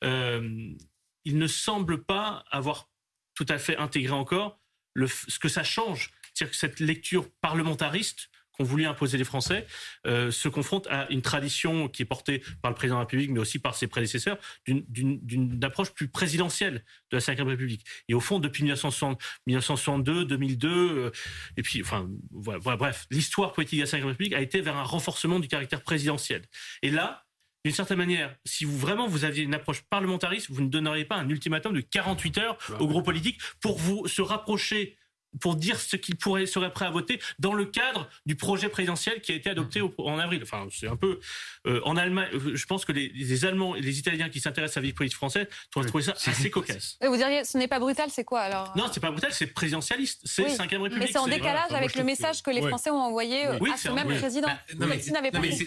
Euh, Il ne semble pas avoir tout à fait intégré encore ce que ça change. C'est-à-dire que cette lecture parlementariste ont voulu imposer les Français euh, se confrontent à une tradition qui est portée par le président de la République, mais aussi par ses prédécesseurs, d'une approche plus présidentielle de la Ve République. Et au fond, depuis 1960, 1962, 2002, et puis, enfin, voilà, bref, l'histoire politique de la Ve République a été vers un renforcement du caractère présidentiel. Et là, d'une certaine manière, si vous vraiment vous aviez une approche parlementariste, vous ne donneriez pas un ultimatum de 48 heures aux groupes politiques pour vous se rapprocher pour dire ce qu'il pourrait serait prêt à voter dans le cadre du projet présidentiel qui a été adopté en avril. Enfin, c'est un peu euh, en Allemagne. Euh, je pense que les, Allemands et les Italiens qui s'intéressent à la vie politique française trouvent trouver ça assez cocasse. vous diriez, ce n'est pas brutal, c'est quoi alors Non, c'est pas brutal, c'est présidentialiste, c'est oui. 5 République. Mais c'est en décalage avec le message que les Français ont envoyé euh, à ce même président. Bah,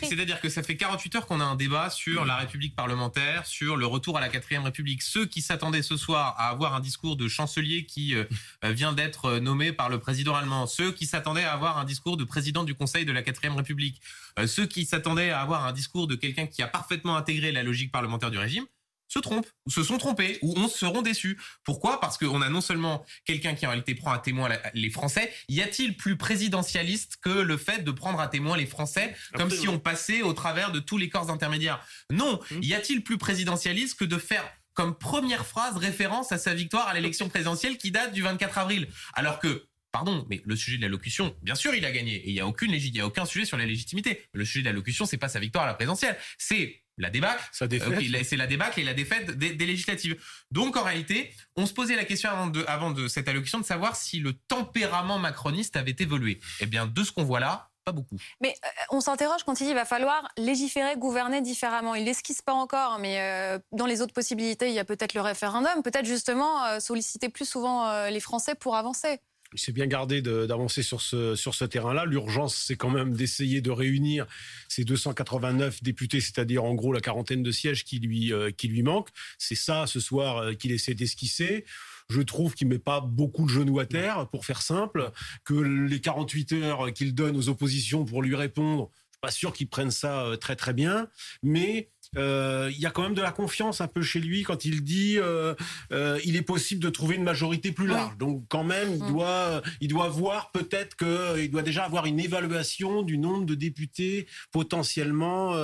c'est-à-dire que ça fait 48 heures qu'on a un débat sur la République parlementaire, sur le retour à la 4 République. Ceux qui s'attendaient ce soir à avoir un discours de chancelier qui vient d'être nommé nommés par le président allemand, ceux qui s'attendaient à avoir un discours de président du Conseil de la 4 République, ceux qui s'attendaient à avoir un discours de quelqu'un qui a parfaitement intégré la logique parlementaire du régime, se trompent, ou se sont trompés, ou on seront déçus. Pourquoi? Parce qu'on a non seulement quelqu'un qui en réalité prend à témoin les Français, y a-t-il plus présidentialiste que le fait de prendre à témoin les Français comme si on passait au travers de tous les corps intermédiaires? Non. Hum. Y a-t-il plus présidentialiste que de faire comme première phrase référence à sa victoire à l'élection présidentielle qui date du 24 avril Alors que Pardon, mais le sujet de la locution, bien sûr, il a gagné. Et il n'y a aucune il y a aucun sujet sur la légitimité. Le sujet de la locution, c'est pas sa victoire à la présidentielle. C'est la débâcle. Euh, c'est la débâcle et la défaite des, législatives. Donc en réalité, on se posait la question avant de, avant de cette allocution de savoir si le tempérament macroniste avait évolué. Eh bien, de ce qu'on voit là, pas beaucoup. Mais euh, on s'interroge quand il dit qu'il va falloir légiférer, gouverner différemment. Il l'esquisse pas encore, mais euh, dans les autres possibilités, il y a peut-être le référendum, peut-être justement solliciter plus souvent les Français pour avancer il s'est bien gardé d'avancer sur ce, sur ce terrain-là. L'urgence, c'est quand même d'essayer de réunir ces 289 députés, c'est-à-dire en gros la quarantaine de sièges qui lui, euh, qui lui manquent. C'est ça, ce soir, euh, qu'il essaie d'esquisser. Je trouve qu'il met pas beaucoup de genoux à terre, pour faire simple, que les 48 heures qu'il donne aux oppositions pour lui répondre, je suis pas sûr qu'ils prennent ça euh, très très bien, mais il y a quand même de la confiance un peu chez lui quand il dit euh, euh, il est possible de trouver une majorité plus large. Donc quand même, il mm. doit, il doit voir peut-être qu'il doit déjà avoir une évaluation du nombre de députés potentiellement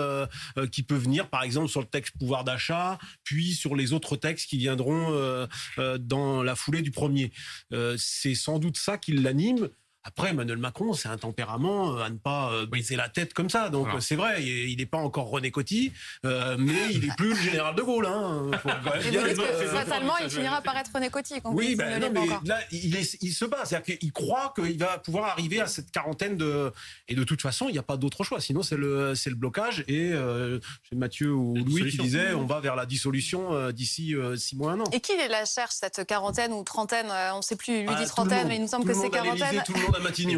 qui peut venir, par exemple sur le texte pouvoir d'achat, puis sur les autres textes qui viendront dans la foulée du premier. C'est sans doute ça qui l'anime. Après, Emmanuel Macron, c'est un tempérament euh, à ne pas euh, briser la tête comme ça. Donc c'est vrai, il n'est pas encore René Coty, euh, mais il est plus le général de Gaulle. Hein. fatalement, il finira par être René Coty. oui, ben, non, mais là, il, il se bat. C'est-à-dire qu'il croit qu'il va pouvoir arriver à cette quarantaine de. Et de toute façon, il n'y a pas d'autre choix. Sinon, c'est le, c'est le blocage. Et c'est Mathieu ou Louis qui disait on va vers la dissolution d'ici six mois, un an. Et qui la cherche, cette quarantaine ou trentaine On ne sait plus, lui dit ah, trentaine, mais il nous semble que c'est quarantaine.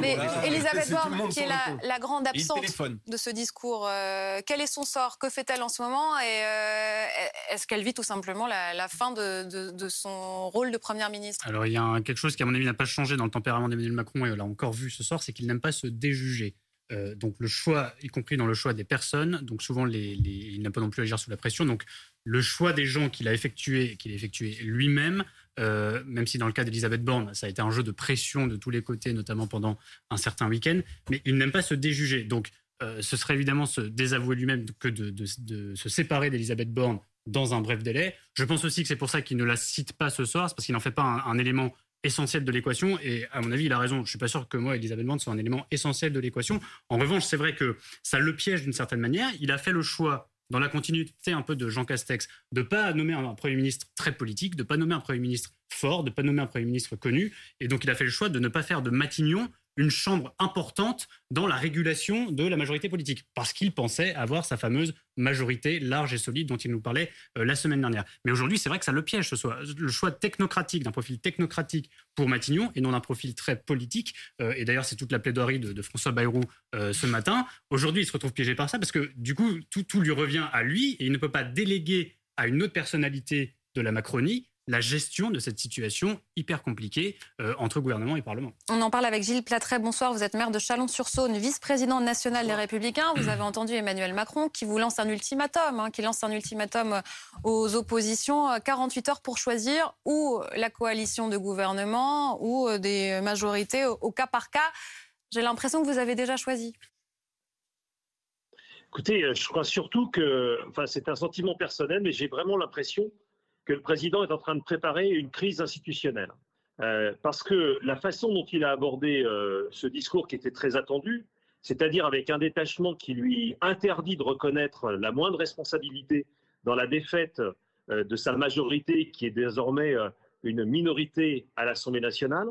Mais Elisabeth Borne, qui est la, grande absente de ce discours, euh, quel est son sort? Que fait-elle en ce moment? Et euh, est-ce qu'elle vit tout simplement la, fin de, son rôle de première ministre? Alors il y a quelque chose qui, à mon avis, n'a pas changé dans le tempérament d'Emmanuel Macron, et on l'a encore vu ce soir, c'est qu'il n'aime pas se déjuger. Euh, donc le choix, y compris dans le choix des personnes, donc souvent il n'aime pas non plus agir sous la pression. Donc le choix des gens qu'il a effectué, qu'il a effectué lui-même, euh, même si dans le cas d'Elisabeth Borne, ça a été un jeu de pression de tous les côtés, notamment pendant un certain week-end, mais il n'aime pas se déjuger. Donc, euh, ce serait évidemment se désavouer lui-même que de, se séparer d'Elisabeth Borne dans un bref délai. Je pense aussi que c'est pour ça qu'il ne la cite pas ce soir, parce qu'il n'en fait pas un, élément essentiel de l'équation. Et à mon avis, il a raison. Je ne suis pas sûr que moi, Elisabeth Borne, soit un élément essentiel de l'équation. En revanche, c'est vrai que ça le piège d'une certaine manière. Il a fait le choix dans la continuité un peu de Jean Castex, de pas nommer un, Premier ministre très politique, de pas nommer un Premier ministre fort, de pas nommer un Premier ministre connu. Et donc, il a fait le choix de ne pas faire de Matignon une chambre importante dans la régulation de la majorité politique, parce qu'il pensait avoir sa fameuse majorité large et solide dont il nous parlait euh, la semaine dernière. Mais aujourd'hui, c'est vrai que ça le piège, ce soit le choix technocratique, d'un profil technocratique pour Matignon, et non d'un profil très politique. Euh, et d'ailleurs, c'est toute la plaidoirie de, François Bayrou euh, ce matin. Aujourd'hui, il se retrouve piégé par ça, parce que du coup, tout, tout lui revient à lui, et il ne peut pas déléguer à une autre personnalité de la Macronie la gestion de cette situation hyper compliquée euh, entre gouvernement et Parlement. On en parle avec Gilles Platret. Bonsoir, vous êtes maire de Chalon-sur-Saône, vice-président national des Républicains. Vous avez entendu Emmanuel Macron qui vous lance un ultimatum, hein, qui lance un ultimatum aux oppositions, 48 heures pour choisir ou la coalition de gouvernement ou des majorités au, cas par cas. J'ai l'impression que vous avez déjà choisi. Écoutez, je crois surtout que, enfin, c'est un sentiment personnel, mais j'ai vraiment l'impression que le président est en train de préparer une crise institutionnelle. Euh, parce que la façon dont il a abordé euh, ce discours qui était très attendu, c'est-à-dire avec un détachement qui lui interdit de reconnaître la moindre responsabilité dans la défaite euh, de sa majorité, qui est désormais une minorité à l'Assemblée nationale,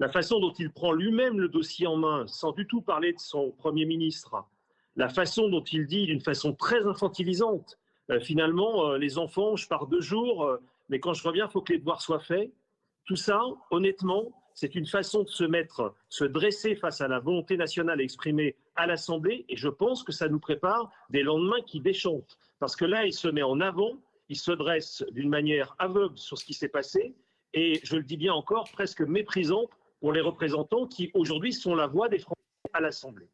la façon dont il prend lui-même le dossier en main sans du tout parler de son Premier ministre, la façon dont il dit d'une façon très infantilisante finalement, euh, les enfants, je pars deux jours, euh, mais quand je reviens, il faut que les devoirs soient faits. Tout ça, honnêtement, c'est une façon de se mettre, se dresser face à la volonté nationale exprimée à l'Assemblée, et je pense que ça nous prépare des lendemains qui déchantent. Parce que là, il se met en avant, il se dresse d'une manière aveugle sur ce qui s'est passé, et je le dis bien encore, presque méprisante pour les représentants qui aujourd'hui sont la voix des Français à l'Assemblée.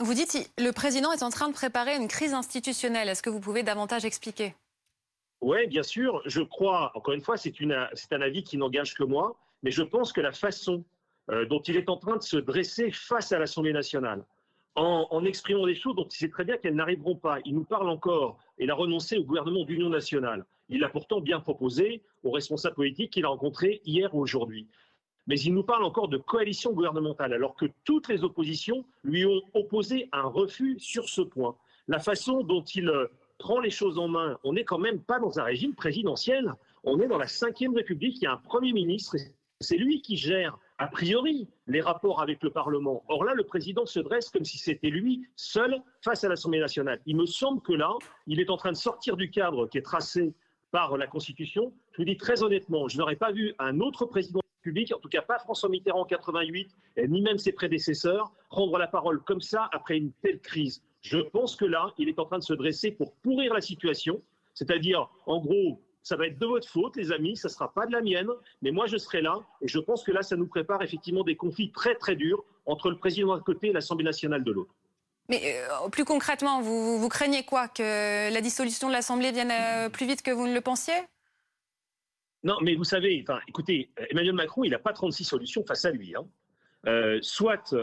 Vous dites le président est en train de préparer une crise institutionnelle. Est-ce que vous pouvez davantage expliquer? Oui, bien sûr. Je crois, encore une fois, c'est un avis qui n'engage que moi, mais je pense que la façon euh, dont il est en train de se dresser face à l'Assemblée nationale, en, exprimant des choses dont il sait très bien qu'elles n'arriveront pas. Il nous parle encore, il a renoncé au gouvernement d'union nationale. Il l'a pourtant bien proposé aux responsables politiques qu'il a rencontrés hier ou aujourd'hui. Mais il nous parle encore de coalition gouvernementale, alors que toutes les oppositions lui ont opposé un refus sur ce point. La façon dont il euh, prend les choses en main, on n'est quand même pas dans un régime présidentiel, on est dans la Ve République, il y a un Premier ministre, c'est lui qui gère a priori les rapports avec le Parlement. Or là, le président se dresse comme si c'était lui seul face à l'Assemblée nationale. Il me semble que là, il est en train de sortir du cadre qui est tracé par la Constitution. Je vous dis très honnêtement, je n'aurais pas vu un autre président en tout cas pas François Mitterrand en 88, ni même ses prédécesseurs, prendre la parole comme ça après une telle crise. Je pense que là, il est en train de se dresser pour pourrir la situation, c'est-à-dire, en gros, ça va être de votre faute, les amis, ça ne sera pas de la mienne, mais moi je serai là, et je pense que là, ça nous prépare effectivement des conflits très très durs entre le président d'un côté et l'Assemblée nationale de l'autre. Mais euh, plus concrètement, vous, vous, craignez quoi? Que la dissolution de l'Assemblée vienne euh, plus vite que vous ne le pensiez? Non, mais vous savez, enfin, écoutez, Emmanuel Macron, il n'a pas 36 solutions face à lui. Hein. Euh, soit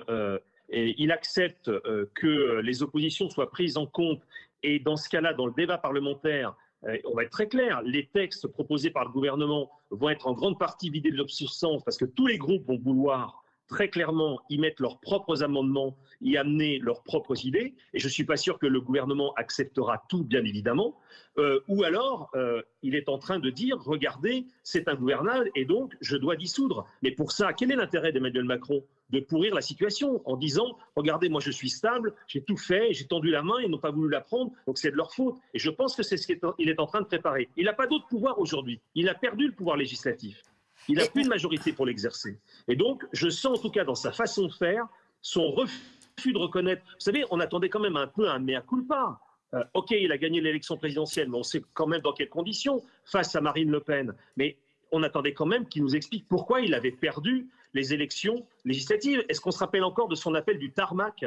il accepte que les oppositions soient prises en compte, et dans ce cas-là, dans le débat parlementaire, euh, on va être très clair, les textes proposés par le gouvernement vont être en grande partie vidés de substance parce que tous les groupes vont vouloir très clairement y mettre leurs propres amendements, y amener leurs propres idées, et je ne suis pas sûr que le gouvernement acceptera tout, bien évidemment, euh, ou alors euh, il est en train de dire, regardez, c'est un gouvernement et donc je dois dissoudre. Mais pour ça, quel est l'intérêt d'Emmanuel Macron de pourrir la situation en disant Regardez, moi je suis stable, j'ai tout fait, j'ai tendu la main, ils n'ont pas voulu la prendre, donc c'est de leur faute. Et je pense que c'est ce qu'il est en train de préparer. Il n'a pas d'autre pouvoir aujourd'hui. Il a perdu le pouvoir législatif. Il n'a plus de majorité pour l'exercer. Et donc, je sens en tout cas dans sa façon de faire son refus de reconnaître. Vous savez, on attendait quand même un peu un mea culpa. Euh, ok, il a gagné l'élection présidentielle, mais on sait quand même dans quelles conditions face à Marine Le Pen. Mais on attendait quand même qu'il nous explique pourquoi il avait perdu les élections législatives. Est-ce qu'on se rappelle encore de son appel du tarmac?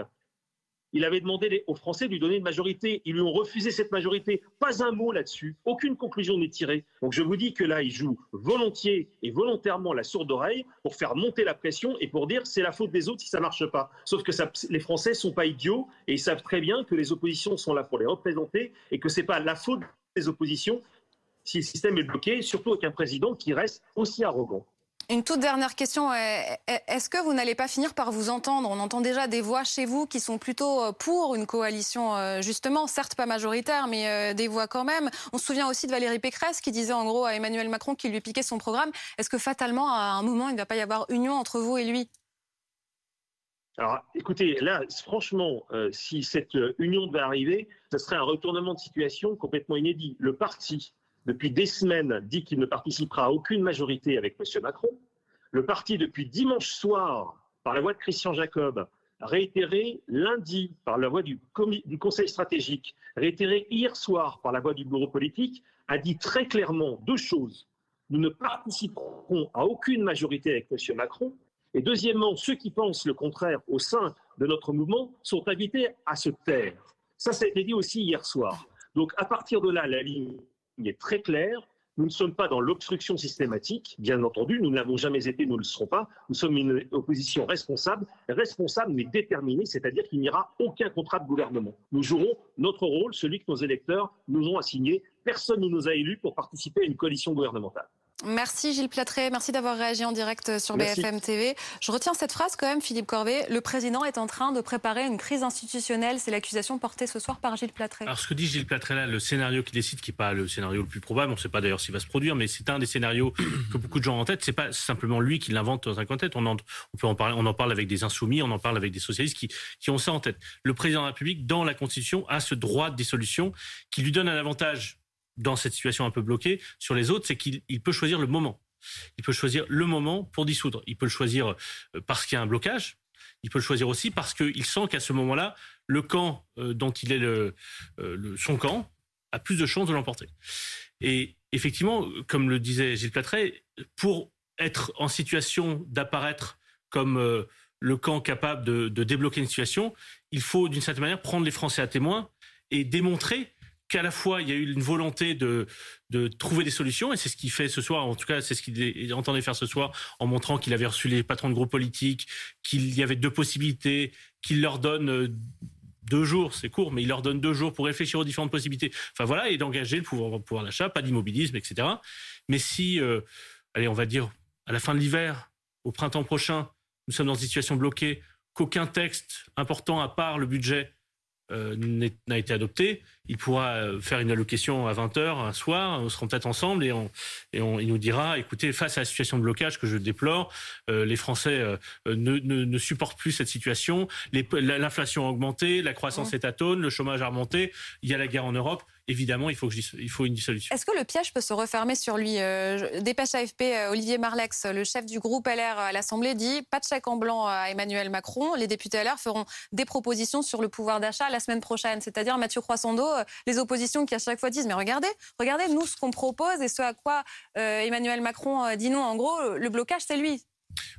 Il avait demandé aux Français de lui donner une majorité. Ils lui ont refusé cette majorité. Pas un mot là-dessus. Aucune conclusion n'est tirée. Donc je vous dis que là, il joue volontiers et volontairement la sourde oreille pour faire monter la pression et pour dire c'est la faute des autres si ça ne marche pas. Sauf que les Français ne sont pas idiots et ils savent très bien que les oppositions sont là pour les représenter et que ce n'est pas la faute des oppositions si le système est bloqué, surtout avec un président qui reste aussi arrogant. Une toute dernière question. Est-ce que vous n'allez pas finir par vous entendre? On entend déjà des voix chez vous qui sont plutôt euh, pour une coalition, euh, justement, certes pas majoritaire, mais euh, des voix quand même. On se souvient aussi de Valérie Pécresse qui disait en gros à Emmanuel Macron qu'il lui piquait son programme. Est-ce que fatalement, à un moment, il ne va pas y avoir union entre vous et lui? Alors, écoutez, là, franchement, si cette union devait arriver, ce serait un retournement de situation complètement inédit. Le parti depuis des semaines, dit qu'il ne participera à aucune majorité avec M. Macron. Le parti, depuis dimanche soir, par la voix de Christian Jacob, réitéré lundi par la voix du, Conseil stratégique, réitéré hier soir par la voix du bureau politique, a dit très clairement deux choses. Nous ne participerons à aucune majorité avec M. Macron. Et deuxièmement, ceux qui pensent le contraire au sein de notre mouvement sont invités à se taire. Ça, ça a été dit aussi hier soir. Donc, à partir de là, la ligne il est très clair. Nous ne sommes pas dans l'obstruction systématique, bien entendu, nous ne l'avons jamais été, nous ne le serons pas. Nous sommes une opposition responsable, responsable mais déterminée, c'est-à-dire qu'il n'y aura aucun contrat de gouvernement. Nous jouerons notre rôle, celui que nos électeurs nous ont assigné. Personne ne nous a élus pour participer à une coalition gouvernementale. Merci Gilles Platré, merci d'avoir réagi en direct sur BFM TV. Je retiens cette phrase quand même, Philippe Corvet. Le président est en train de préparer une crise institutionnelle. C'est l'accusation portée ce soir par Gilles Platré. Alors ce que dit Gilles Platré là, le scénario qu'il décide, qui n'est pas le scénario le plus probable, on ne sait pas d'ailleurs s'il va se produire, mais c'est un des scénarios que beaucoup de gens ont en tête. C'est pas simplement lui qui l'invente dans un coin tête. On en, on peut en parler, on en parle avec des insoumis, on en parle avec des socialistes qui, qui ont ça en tête. Le président de la République, dans la Constitution, a ce droit de dissolution qui lui donne un avantage dans cette situation un peu bloquée sur les autres, c'est qu'il peut choisir le moment. Il peut choisir le moment pour dissoudre. Il peut le choisir euh, parce qu'il y a un blocage. Il peut le choisir aussi parce qu'il sent qu'à ce moment-là, le camp euh, dont il est le, euh, son camp a plus de chances de l'emporter. Et effectivement, comme le disait Gilles Platré, pour être en situation d'apparaître comme le camp capable de débloquer une situation, il faut d'une certaine manière prendre les Français à témoin et démontrer qu'à la fois il y a eu une volonté de, de trouver des solutions, et c'est ce qu'il fait ce soir, en tout cas c'est ce qu'il entendait faire ce soir, en montrant qu'il avait reçu les patrons de groupes politiques, qu'il y avait deux possibilités, qu'il leur donne euh, deux jours, c'est court, mais il leur donne deux jours pour réfléchir aux différentes possibilités. Enfin voilà, et d'engager le pouvoir, pouvoir d'achat, pas d'immobilisme, etc. Mais si, euh, allez, on va dire, à la fin de l'hiver, au printemps prochain, nous sommes dans une situation bloquée, qu'aucun texte important à part le budget n'a été adopté, il pourra euh, faire une allocation à 20h un soir, on sera peut-être ensemble et, on, et on, il nous dira, écoutez, face à la situation de blocage que je déplore, euh, les Français ne, ne, ne, supportent plus cette situation, l'inflation a augmenté, la croissance est atone, le chômage a remonté, il y a la guerre en Europe évidemment, il faut, une dissolution. Est-ce que le piège peut se refermer sur lui euh, Dépêche AFP, euh, Olivier Marlex, le chef du groupe LR à l'Assemblée, dit pas de chèque en blanc à Emmanuel Macron. Les députés LR feront des propositions sur le pouvoir d'achat la semaine prochaine. C'est-à-dire, Mathieu Croissando, euh, les oppositions qui à chaque fois disent mais regardez, regardez, nous, ce qu'on propose et ce à quoi Emmanuel Macron dit non, en gros, le blocage, c'est lui.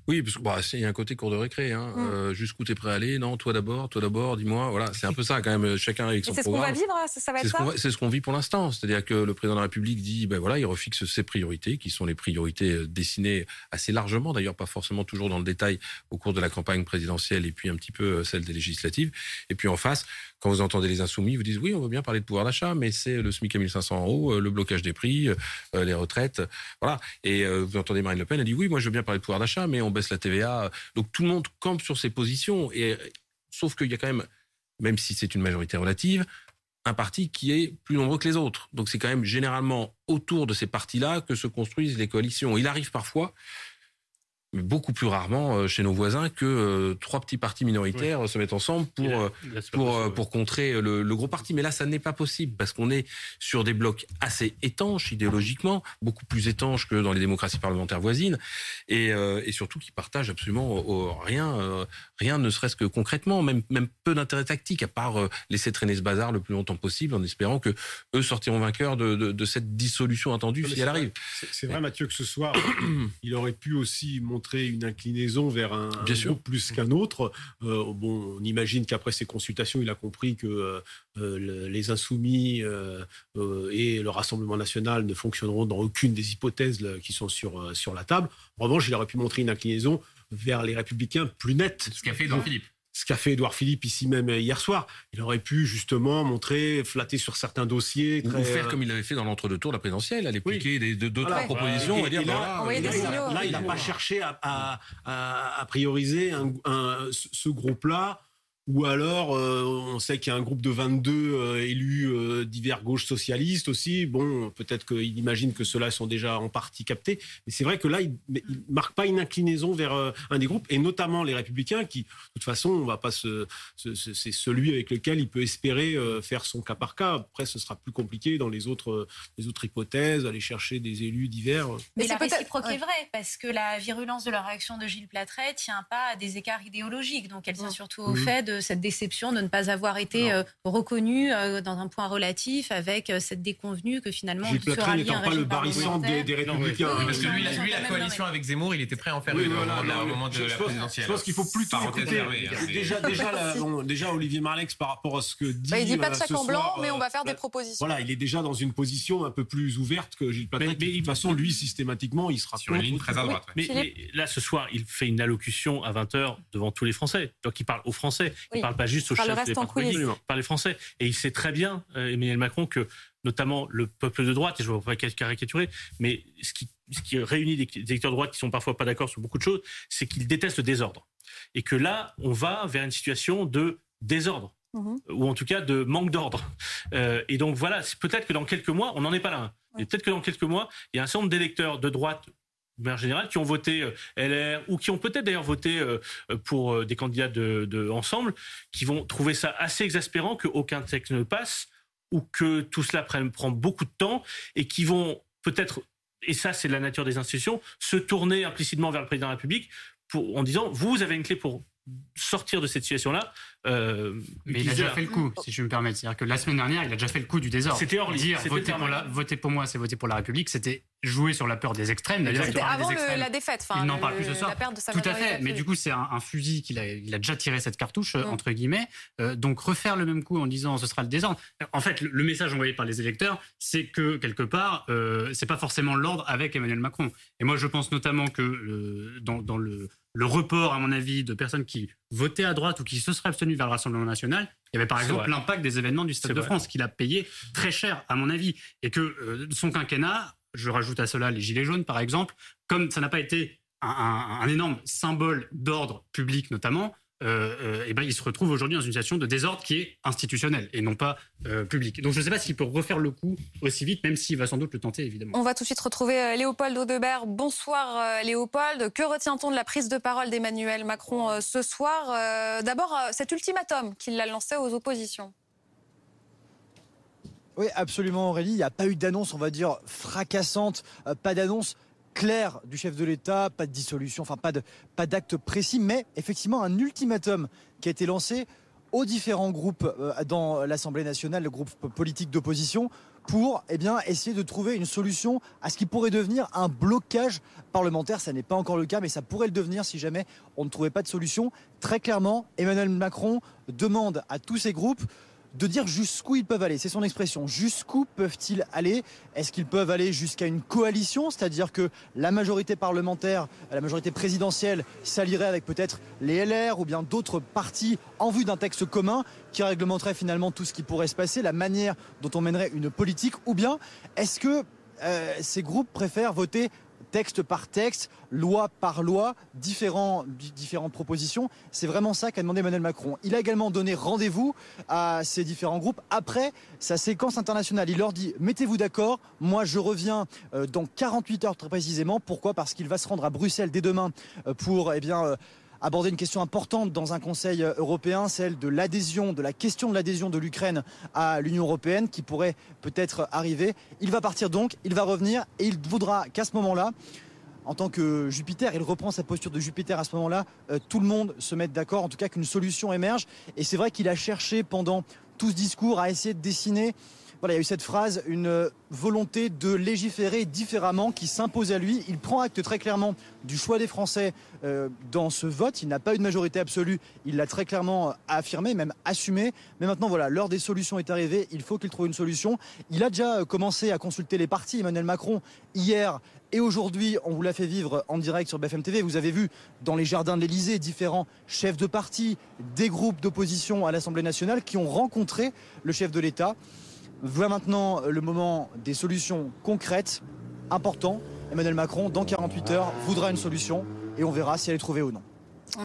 Oui, parce qu'il bah, y a un côté cours de récré. Hein. Mm. Euh, jusqu'où t'es prêt à aller? Non, toi d'abord, toi d'abord, dis-moi. Voilà, c'est un peu ça quand même. Chacun avec son programme. C'est ce qu'on va vivre, ça, va être ça? C'est ce qu'on vit pour l'instant. C'est-à-dire que le président de la République dit, ben voilà, il refixe ses priorités, qui sont les priorités euh, dessinées assez largement, d'ailleurs pas forcément toujours dans le détail au cours de la campagne présidentielle et puis un petit peu euh, celle des législatives. Et puis en face, quand vous entendez les insoumis, vous dites oui, on veut bien parler de pouvoir d'achat, mais c'est le SMIC à 1500 euros, le blocage des prix, les retraites, voilà. Et vous entendez Marine Le Pen, elle dit oui, moi je veux bien parler de pouvoir d'achat, mais on baisse la TVA donc tout le monde campe sur ses positions. Sauf qu'il y a quand même, même si c'est une majorité relative, un parti qui est plus nombreux que les autres. Donc c'est quand même généralement autour de ces partis-là que se construisent les coalitions. Il arrive parfois beaucoup plus rarement euh, chez nos voisins que euh, trois petits partis minoritaires se mettent ensemble pour euh, pour pour contrer le, le, gros parti. Mais là, ça n'est pas possible parce qu'on est sur des blocs assez étanches idéologiquement, beaucoup plus étanches que dans les démocraties parlementaires voisines, et, et surtout qui partagent absolument rien, rien ne serait-ce que concrètement, même même peu d'intérêt tactique à part laisser traîner ce bazar le plus longtemps possible en espérant que eux sortiront vainqueurs de, de, de cette dissolution attendue si elle arrive. C'est vrai, Mathieu, que ce soir, il aurait pu aussi montrer une inclinaison vers un, groupe plus qu'un autre. Euh, bon, on imagine qu'après ces consultations, il a compris que euh, euh, les insoumis et le Rassemblement national ne fonctionneront dans aucune des hypothèses qui sont sur, sur la table. En revanche, il aurait pu montrer une inclinaison vers les républicains plus nette. Ce qu'a fait Edouard Philippe ce qu'a fait Edouard Philippe ici même hier soir. Il aurait pu justement montrer, flatter sur certains dossiers. Ou faire comme il avait fait dans l'entre-deux tours de la présidentielle, aller piquer des, deux, trois propositions et, dire là, là, il n'a pas cherché à, à, prioriser ce groupe-là ou alors, euh, on sait qu'il y a un groupe de 22 euh, élus euh, divers gauche socialistes aussi. Bon, peut-être qu'il imagine que ceux-là sont déjà en partie captés. Mais c'est vrai que là, il ne marque pas une inclinaison vers un des groupes, et notamment les Républicains, qui, de toute façon, on va pas se, c'est celui avec lequel il peut espérer faire son cas par cas. Après, ce sera plus compliqué dans les autres, les autres hypothèses, aller chercher des élus divers. Mais, la réciproque est vrai, parce que la virulence de la réaction de Gilles Platret tient pas à des écarts idéologiques. Donc, elle tient surtout au fait de cette déception de ne pas avoir été euh, reconnu euh, dans un point relatif avec euh, cette déconvenue que finalement Gilles Platry n'étant pas le barycentre des, des, Républicains. parce que lui, la coalition avec Zemmour, il était prêt à en faire une au moment de la présidentielle. Je pense qu'il faut plutôt écouter. Déjà, déjà, Olivier Marlex, par rapport à ce que dit. Bah, il dit pas de sac en blanc, mais on va faire des propositions. Voilà, il est déjà dans une position un peu plus ouverte que Gilles Platry. Mais de toute façon, lui, systématiquement, il sera sur une ligne très à droite. Mais là, ce soir, il fait une allocution à 20h devant tous les Français. Donc, il parle aux Français. Il parle pas juste aux chefs des partis par les Français. Et il sait très bien, euh, Emmanuel Macron, que notamment le peuple de droite, et je ne veux pas caricaturer, mais ce qui, ce qui réunit des électeurs de droite qui sont parfois pas d'accord sur beaucoup de choses, c'est qu'ils détestent le désordre. Et que là, on va vers une situation de désordre. Mhm. ou en tout cas de manque d'ordre. Euh, et donc voilà, peut-être que dans quelques mois, on n'en est pas là. Hein. Et peut-être que dans quelques mois, il y a un certain nombre d'électeurs de droite qui ont voté euh, LR ou qui ont peut-être d'ailleurs voté euh, pour euh, des candidats de, ensemble, qui vont trouver ça assez exaspérant qu'aucun texte ne passe ou que tout cela prenne, prend beaucoup de temps et qui vont peut-être, et ça c'est la nature des institutions, se tourner implicitement vers le président de la République pour, en disant vous avez une clé pour sortir de cette situation-là. Euh, mais il a déjà fait le coup, si je me permets. C'est-à-dire que la semaine dernière, il a déjà fait le coup du désordre. C'était hors Dire voter pour, voter pour moi, c'est voter pour la République, c'était jouer sur la peur des extrêmes. C'était avant la défaite. il n'en parle plus ce soir. Tout à fait. Mais du coup, c'est un, fusil qu'il a, il a déjà tiré cette cartouche, mm. entre guillemets. Euh, donc refaire le même coup en disant ce sera le désordre. En fait, le, message envoyé par les électeurs, c'est que quelque part, euh, c'est pas forcément l'ordre avec Emmanuel Macron. Et moi, je pense notamment que euh, dans, dans le le report, à mon avis, de personnes qui votaient à droite ou qui se seraient abstenues vers le Rassemblement national, il y avait par exemple l'impact des événements du Stade de France qu'il a payé très cher, à mon avis, et que euh, son quinquennat, je rajoute à cela les Gilets jaunes, par exemple, comme ça n'a pas été un énorme symbole d'ordre public notamment, euh, euh, eh ben, il se retrouve aujourd'hui dans une situation de désordre qui est institutionnelle et non pas euh, publique. Donc je ne sais pas s'il peut refaire le coup aussi vite, même s'il va sans doute le tenter, évidemment. On va tout de suite retrouver Léopold Audebert. Bonsoir Léopold. Que retient-on de la prise de parole d'Emmanuel Macron ce soir D'abord, cet ultimatum qu'il a lancé aux oppositions? Oui, absolument Aurélie. Il n'y a pas eu d'annonce, on va dire, fracassante, pas d'annonce clair du chef de l'État, pas de dissolution, enfin pas de pas d'acte précis, mais effectivement un ultimatum qui a été lancé aux différents groupes euh, dans l'Assemblée nationale, le groupe politique d'opposition, pour eh essayer de trouver une solution à ce qui pourrait devenir un blocage parlementaire. Ça n'est pas encore le cas, mais ça pourrait le devenir si jamais on ne trouvait pas de solution. Très clairement, Emmanuel Macron demande à tous ces groupes de dire jusqu'où ils peuvent aller. C'est son expression. Jusqu'où peuvent-ils aller? Est-ce qu'ils peuvent aller jusqu'à une coalition? C'est-à-dire que la majorité parlementaire, la majorité présidentielle s'allierait avec peut-être les LR ou bien d'autres partis en vue d'un texte commun qui réglementerait finalement tout ce qui pourrait se passer, la manière dont on mènerait une politique? Ou bien est-ce que euh, ces groupes préfèrent voter texte par texte, loi par loi, différents, différentes propositions. C'est vraiment ça qu'a demandé Emmanuel Macron. Il a également donné rendez-vous à ces différents groupes après sa séquence internationale. Il leur dit mettez-vous d'accord, moi je reviens euh, dans 48 heures très précisément. Pourquoi? Parce qu'il va se rendre à Bruxelles dès demain euh, pour eh bien, euh, aborder une question importante dans un Conseil européen, celle de l'adhésion, de la question de l'adhésion de l'Ukraine à l'Union européenne qui pourrait peut-être arriver. Il va partir donc, il va revenir et il voudra qu'à ce moment-là, en tant que Jupiter, il reprend sa posture de Jupiter à ce moment-là, euh, tout le monde se mette d'accord, en tout cas qu'une solution émerge. Et c'est vrai qu'il a cherché pendant tout ce discours à essayer de dessiner voilà, il y a eu cette phrase, une volonté de légiférer différemment qui s'impose à lui. Il prend acte très clairement du choix des Français euh, dans ce vote. Il n'a pas eu de majorité absolue. Il l'a très clairement affirmé, même assumé. Mais maintenant, voilà, l'heure des solutions est arrivée. Il faut qu'il trouve une solution. Il a déjà commencé à consulter les partis. Emmanuel Macron, hier et aujourd'hui, on vous l'a fait vivre en direct sur BFM TV. Vous avez vu dans les jardins de l'Elysée différents chefs de parti, des groupes d'opposition à l'Assemblée nationale qui ont rencontré le chef de l'État. Voilà maintenant le moment des solutions concrètes, important. Emmanuel Macron, dans 48 heures, voudra une solution et on verra si elle est trouvée ou non.